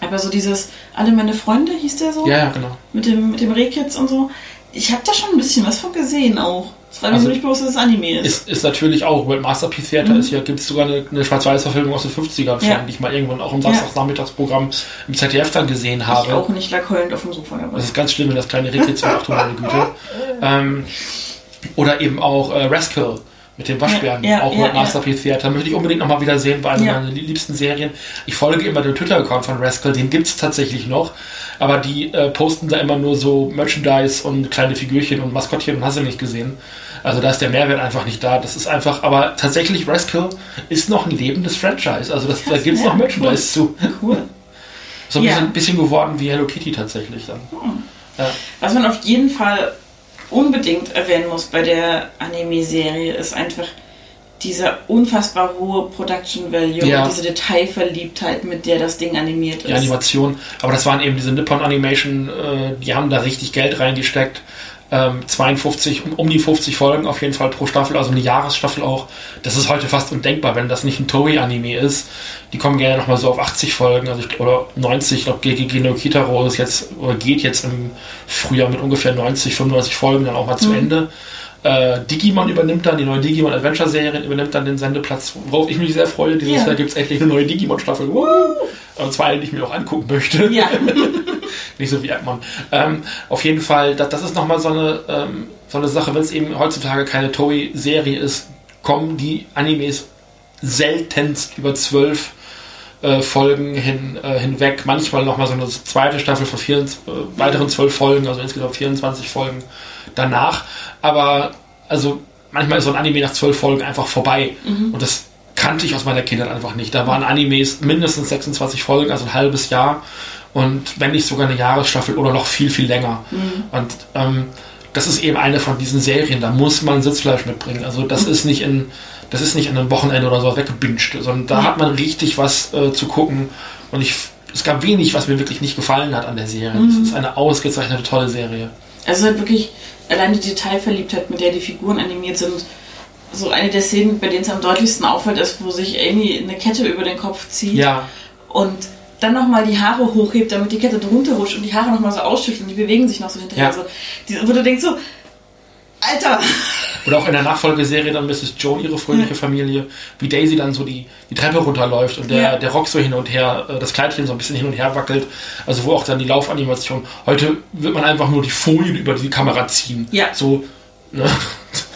Aber so dieses Alle meine Freunde hieß der so? Ja, ja, genau. Mit dem, mit dem Rehkitz und so. Ich habe da schon ein bisschen was von gesehen auch. Es war mir Also, so nicht bewusst, dass es Anime ist. Ist, ist natürlich auch, World Masterpiece Theater ist ja, gibt es sogar eine, eine Schwarz-Weiß-Verfilmung aus den 50ern von, Mhm. Ja. die ich mal irgendwann auch im Samstagsnachmittagsprogramm im ZDF dann gesehen ich habe. auch nicht lag heulend auf dem Sofa dabei. Das ist ganz schlimm, wenn das kleine Rickets macht, meine Güte. Ähm, oder eben auch äh, Rascal mit dem Waschbären, Ja, ja, auch ja, ja. Masterpiece Theater. Möchte ich unbedingt nochmal wieder sehen bei einer Ja. meiner liebsten Serien. Ich folge immer dem Twitter-Account von Rascal, den gibt es tatsächlich noch. Aber die äh, posten da immer nur so Merchandise und kleine Figürchen und Maskottchen und hast du nicht gesehen. Also da ist der Mehrwert einfach nicht da. Das ist einfach, aber tatsächlich Rascal ist noch ein lebendes Franchise. Also das, da gibt es ja, noch Merchandise zu. Cool. So ein Ja. bisschen, bisschen geworden wie Hello Kitty tatsächlich dann. Ja. Was man auf jeden Fall unbedingt erwähnen muss bei der Anime-Serie ist einfach dieser unfassbar hohe Production Value Ja. und diese Detailverliebtheit, mit der das Ding animiert die ist. Animation. Aber das waren eben diese Nippon Animation, äh, die haben da richtig Geld reingesteckt. Ähm, 52, um, um die 50 Folgen auf jeden Fall pro Staffel, also eine Jahresstaffel auch. Das ist heute fast undenkbar, wenn das nicht ein Toei-Anime ist. Die kommen gerne nochmal so auf 80 Folgen, also ich, oder 90. Ich glaube, GGG no Kitaro ist jetzt, oder geht jetzt im Frühjahr mit ungefähr 90, 95 Folgen dann auch mal zu Ende. Äh, Digimon übernimmt dann, die neue Digimon Adventure Serie übernimmt dann den Sendeplatz, worauf ich mich sehr freue. Dieses Ja. Jahr gibt es endlich eine neue Digimon-Staffel. Woo! Und zwar die ich mir auch angucken möchte. Ja, Nicht so wie Erdmann. Ähm, auf jeden Fall, das, das ist nochmal so eine, ähm, so eine Sache, wenn es eben heutzutage keine Toei-Serie ist, kommen die Animes seltenst über zwölf äh, Folgen hin, äh, hinweg. Manchmal nochmal so eine zweite Staffel von vier, äh, weiteren zwölf Folgen, also insgesamt 24 Folgen danach. Aber also manchmal ist so ein Anime nach zwölf Folgen einfach vorbei. Und das kannte ich aus meiner Kindheit einfach nicht. Da waren Animes mindestens 26 Folgen, also ein halbes Jahr. Und wenn nicht sogar eine Jahresstaffel oder noch viel, viel länger. Und ähm, das ist eben eine von diesen Serien, da muss man Sitzfleisch mitbringen. Also das ist nicht in, das ist nicht an einem Wochenende oder so weggebinged, sondern da hat man richtig was äh, zu gucken. Und ich, es gab wenig, was mir wirklich nicht gefallen hat an der Serie. Es ist eine ausgezeichnete, tolle Serie. Also halt wirklich alleine die Detailverliebtheit, mit der die Figuren animiert sind. So eine der Szenen, bei denen es am deutlichsten auffällt, ist, wo sich Amy eine Kette über den Kopf zieht Ja, und dann nochmal die Haare hochhebt, damit die Kette drunter rutscht und die Haare nochmal so ausschütteln, die bewegen sich noch so hinterher. Ja. So, die, wo du denkst so, Alter! Oder auch in der Nachfolgeserie dann Mrs. Joan, ihre fröhliche Familie, wie Daisy dann so die, die Treppe runterläuft und der, Ja. der Rock so hin und her, äh, das Kleidchen so ein bisschen hin und her wackelt. Also wo auch dann die Laufanimation. Heute wird man einfach nur die Folien über die Kamera ziehen. Ja. So, ne?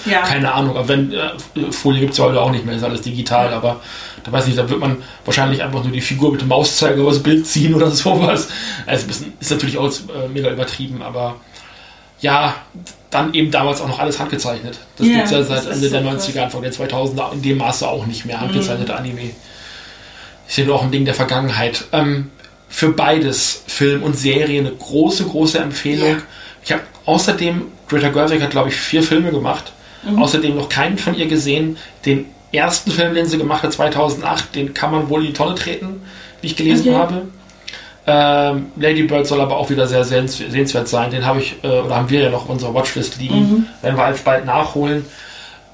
Ja. Keine Ahnung, aber wenn äh, Folie gibt es ja heute auch nicht mehr, ist alles digital, aber da weiß ich, da wird man wahrscheinlich einfach nur die Figur mit dem Mauszeiger übers Bild ziehen oder sowas. Also ist natürlich auch äh, mega übertrieben, aber ja, dann eben damals auch noch alles handgezeichnet. Das Ja, gibt es ja seit Ende der krass. 90er, Anfang der 2000er in dem Maße auch nicht mehr handgezeichnete Anime. Ist ja nur auch ein Ding der Vergangenheit. Ähm, für beides, Film und Serie, eine große, große Empfehlung. Ja. Ich habe außerdem, Greta Gerwig hat, glaube ich, vier Filme gemacht. Mhm. Außerdem noch keinen von ihr gesehen. Den ersten Film, den sie gemacht hat, 2008, den kann man wohl in die Tonne treten, wie ich gelesen Okay. habe. Ähm, Lady Bird soll aber auch wieder sehr sehens- sehenswert sein. Den habe ich, äh, oder haben wir ja noch auf unserer Watchlist liegen. Mhm. Werden wir alsbald nachholen.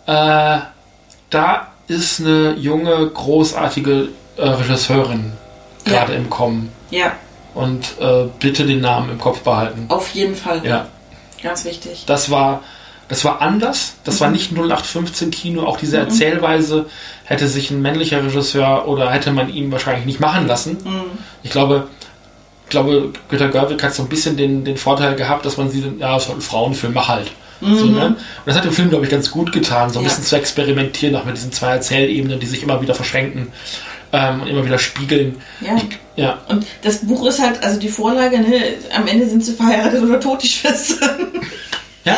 Äh, da ist eine junge, großartige äh, Regisseurin gerade Ja. im Kommen. Ja, Und äh, bitte den Namen im Kopf behalten. auf jeden Fall. Ja, Ganz wichtig. das war, das war anders. Das war nicht 0815 Kino. Auch diese Erzählweise hätte sich ein männlicher Regisseur oder hätte man ihn wahrscheinlich nicht machen lassen. Ich glaube, glaube, Greta Gerwig hat so ein bisschen den, den Vorteil gehabt, dass man sie, ja, es halt ein Frauenfilm, halt. So, ne? Und das hat dem Film, glaube ich, ganz gut getan, so ein Ja. bisschen zu experimentieren, auch mit diesen zwei Erzählebenen, die sich immer wieder verschränken ähm, und immer wieder spiegeln. Ja. Ich, ja, Und das Buch ist halt, also die Vorlage, ne, am Ende sind sie verheiratet oder tot, die Schwestern. ja.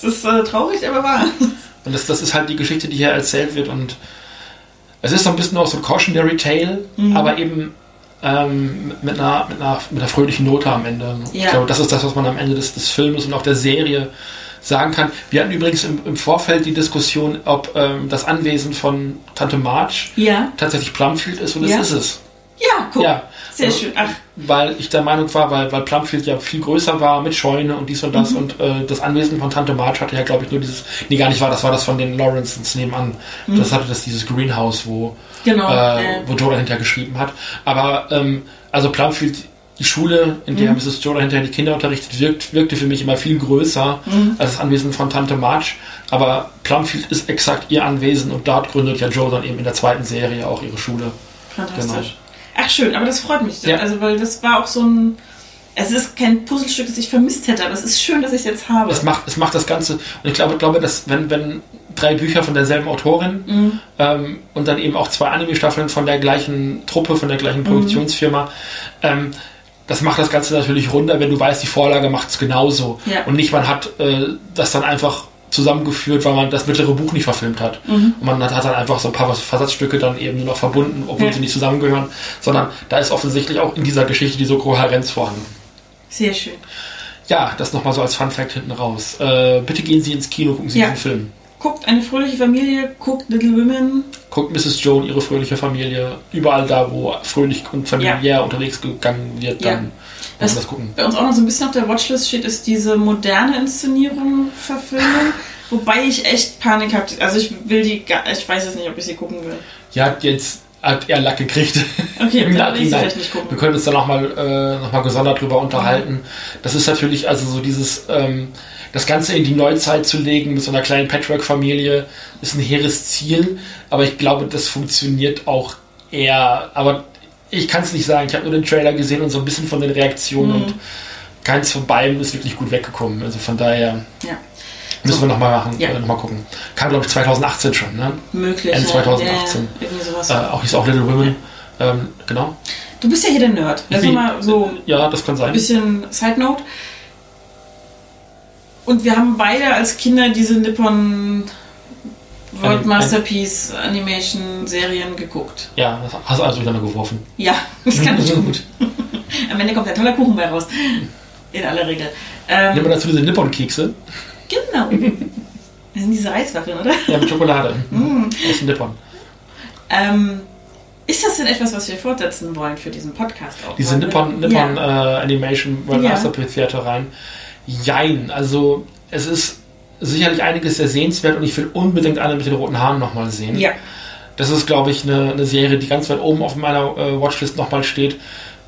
Das ist äh, traurig, aber wahr. Und das, das ist halt die Geschichte, die hier erzählt wird. Und es ist so ein bisschen auch so ein Cautionary Tale, Mhm. aber eben ähm, mit, einer, mit, einer, mit einer fröhlichen Note am Ende. Ich Ja. glaube, das ist das, was man am Ende des, des Films und auch der Serie sagen kann. Wir hatten übrigens im, im Vorfeld die Diskussion, ob ähm, das Anwesen von Tante Marge Ja. tatsächlich Plumfield ist und Ja. das ist es. Ja, guck. Ja. Sehr schön. Ach, Weil ich der Meinung war, weil, weil Plumfield ja viel größer war mit Scheune und dies und das Mhm. und äh, das Anwesen von Tante Marge hatte ja, glaube ich, nur dieses, nee, gar nicht war, das war das von den Lawrences nebenan. Mhm. Das hatte das dieses Greenhouse, wo, genau. äh, wo Joe dahinter geschrieben hat. Aber, ähm, also Plumfield, die Schule, in der Mhm. Mrs. Joe dahinter die Kinder unterrichtet, wirkt, wirkte für mich immer viel größer Mhm. als das Anwesen von Tante Marge. Aber Plumfield ist exakt ihr Anwesen und dort gründet ja Joe dann eben in der zweiten Serie auch ihre Schule. fantastisch. Ach, schön, aber das freut mich. genau. Ja. Also, weil das war auch so ein. Es ist kein Puzzlestück, das ich vermisst hätte, aber es ist schön, dass ich es jetzt habe. es macht, es macht das Ganze. Und ich glaube, glaube dass wenn, wenn drei Bücher von derselben Autorin Mhm. ähm, und dann eben auch zwei Anime-Staffeln von der gleichen Truppe, von der gleichen Mhm. Produktionsfirma, ähm, das macht das Ganze natürlich runder, wenn du weißt, die Vorlage macht es genauso. Ja. Und nicht, man hat äh, das dann einfach zusammengeführt, weil man das mittlere Buch nicht verfilmt hat. Und man hat, hat dann einfach so ein paar Versatzstücke dann eben nur noch verbunden, obwohl Ja. sie nicht zusammengehören, sondern da ist offensichtlich auch in dieser Geschichte diese Kohärenz vorhanden. Sehr schön. Ja, das nochmal so als Fun Fact hinten raus. Äh, bitte gehen Sie ins Kino, gucken Sie Ja. diesen Film. Guckt eine fröhliche Familie, guckt Little Women. Guckt Mrs. Joe und ihre fröhliche Familie. Überall da, wo fröhlich und familiär unterwegs gegangen wird, Ja. dann muss Das- man das gucken. Bei uns auch noch so ein bisschen auf der Watchlist steht, ist diese moderne Inszenierung, Verfilmung. Wobei ich echt Panik habe. Also ich will die, gar- ich weiß jetzt nicht, ob ich sie gucken will. Ja, jetzt hat er Lack gekriegt. Okay, dann will ich vielleicht nicht Wir gucken. können uns da nochmal äh, noch mal gesondert drüber unterhalten. Das ist natürlich also so dieses, ähm, das Ganze in die Neuzeit zu legen mit so einer kleinen Patchwork-Familie ist ein hehres Ziel, aber ich glaube, das funktioniert auch eher. Aber ich kann es nicht sagen. Ich habe nur den Trailer gesehen und so ein bisschen von den Reaktionen Mhm. und keins von beiden ist wirklich gut weggekommen. Also von daher Ja, müssen wir nochmal machen, Ja. äh, noch mal gucken. Kam, glaube ich, 2018 schon, ne? möglich. Ende ja. 2018. Ja, irgendwie sowas. Äh, auch hieß auch Little Women. Ähm, genau. Du bist ja hier der Nerd. Also mal so Ja, das kann sein. ein bisschen Side Note. Und wir haben beide als Kinder diese Nippon World Masterpiece Animation Serien geguckt. Ja, das hast du wieder nur geworfen. Ja, das kann ich gut. Am Ende kommt ein toller Kuchen bei raus. In aller Regel. Nehmen wir Ähm, dazu diese Nippon-Kekse. genau. Das sind diese Reiswaffeln, oder? Ja, mit Schokolade. Mm. Aus dem Nippon. Ähm, ist das denn etwas, was wir fortsetzen wollen für diesen Podcast auch? Diese wir- Nippon, Nippon Ja. äh, Animation World Ja. Masterpiece Theater rein. Jein. Also, es ist sicherlich einiges sehr sehenswert und ich will unbedingt eine mit den roten Haaren nochmal sehen. ja. Das ist, glaube ich, eine, eine Serie, die ganz weit oben auf meiner äh, Watchlist nochmal steht.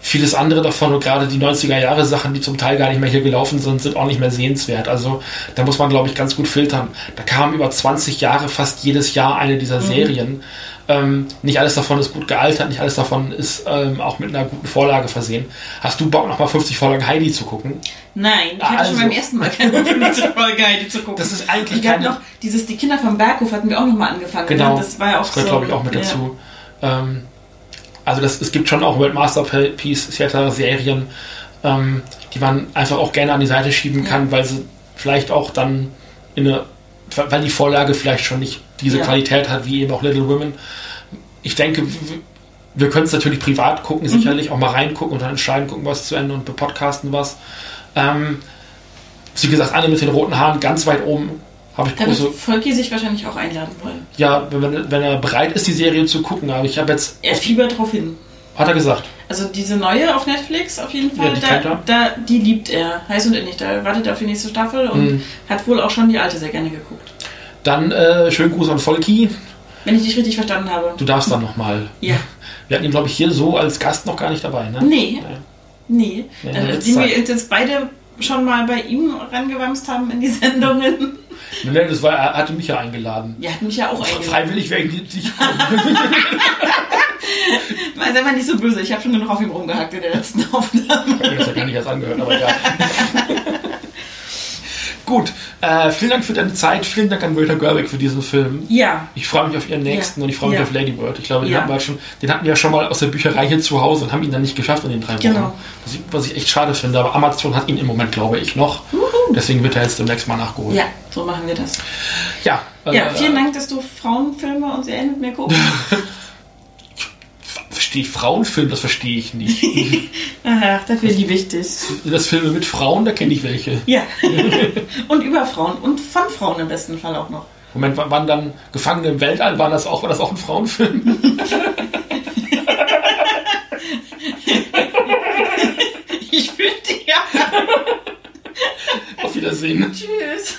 Vieles andere davon und gerade die 90er Jahre Sachen, die zum Teil gar nicht mehr hier gelaufen sind, sind auch nicht mehr sehenswert. Also da muss man, glaube ich, ganz gut filtern. Da kamen über 20 Jahre fast jedes Jahr eine dieser Serien. Ähm, nicht alles davon ist gut gealtert, nicht alles davon ist ähm, auch mit einer guten Vorlage versehen. Hast du Bock, nochmal 50 Folgen Heidi zu gucken? Nein, ich hatte schon Also. beim ersten Mal keine fünfte Folge Heidi zu gucken. Das ist eigentlich hatten keine- noch dieses, die Kinder vom Berghof hatten wir auch nochmal angefangen. Genau. Ne? Das war ja auch Das gehört, so. glaube ich, auch mit ja. dazu. Ähm, also das, es gibt schon auch World Masterpiece Theater Serien, ähm, die man einfach auch gerne an die Seite schieben Ja. kann, weil sie vielleicht auch dann in eine, weil die Vorlage vielleicht schon nicht diese Ja. Qualität hat wie eben auch Little Women. Ich denke, wir können es natürlich privat Mhm. gucken, sicherlich auch mal reingucken und dann entscheiden, gucken was zu Ende und bepodcasten was. Ähm, wie gesagt, Anne mit den roten Haaren ganz weit oben habe ich Da große Volki sich wahrscheinlich auch einladen wollen. ja, wenn, wenn er bereit ist, die Serie zu gucken. Aber ich habe jetzt, Er fiebert drauf hin. hat er gesagt, Also diese neue auf Netflix auf jeden Fall, Ja, die da, da, die liebt er. Heiß und innig. Da wartet er auf die nächste Staffel und Mhm. hat wohl auch schon die alte sehr gerne geguckt. dann äh, schönen Gruß an Volki. Wenn ich dich richtig verstanden habe. Du darfst dann nochmal. Ja. Wir hatten ihn, glaube ich, hier so als Gast noch gar nicht dabei, ne? Nee. Ja. Nee. Ja, äh, die wir jetzt beide schon mal bei ihm rangewamst haben in die Sendungen. Nee, das war, er hatte mich ja eingeladen. Die hat mich ja auch eingeladen. Freiwillig wäre ich nicht gekommen. Sei mal nicht so böse, ich habe schon genug auf ihm rumgehackt in der letzten Aufnahme. Ich habe das ja gar nicht erst angehört, aber egal. Gut, äh, vielen Dank für deine Zeit, vielen Dank an Greta Gerwig für diesen Film. Ja. Ich freue mich auf ihren nächsten Ja. und ich freue mich Ja. auf Lady Bird. Ich glaube, den, Ja. hatten wir schon, den hatten wir ja schon mal aus der Bücherei hier zu Hause und haben ihn dann nicht geschafft in den drei Wochen. Genau. Was ich, was ich echt schade finde, aber Amazon hat ihn im Moment, glaube ich, noch. Deswegen wird er jetzt demnächst mal nachgeholt. Ja, so machen wir das. Ja, Ja, äh, vielen Dank, dass du Frauenfilme und Serien mit mir guckst. Ich Frauenfilm, das verstehe ich nicht. Ach, dafür liebe ich dich. das Filme mit Frauen, da kenne ich welche. Ja. und über Frauen und von Frauen im besten Fall auch noch. Moment, wa- waren dann Gefangene im Weltall? War das auch, war das auch ein Frauenfilm? Ich wünschte ja. Auf Wiedersehen. Tschüss.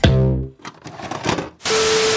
Música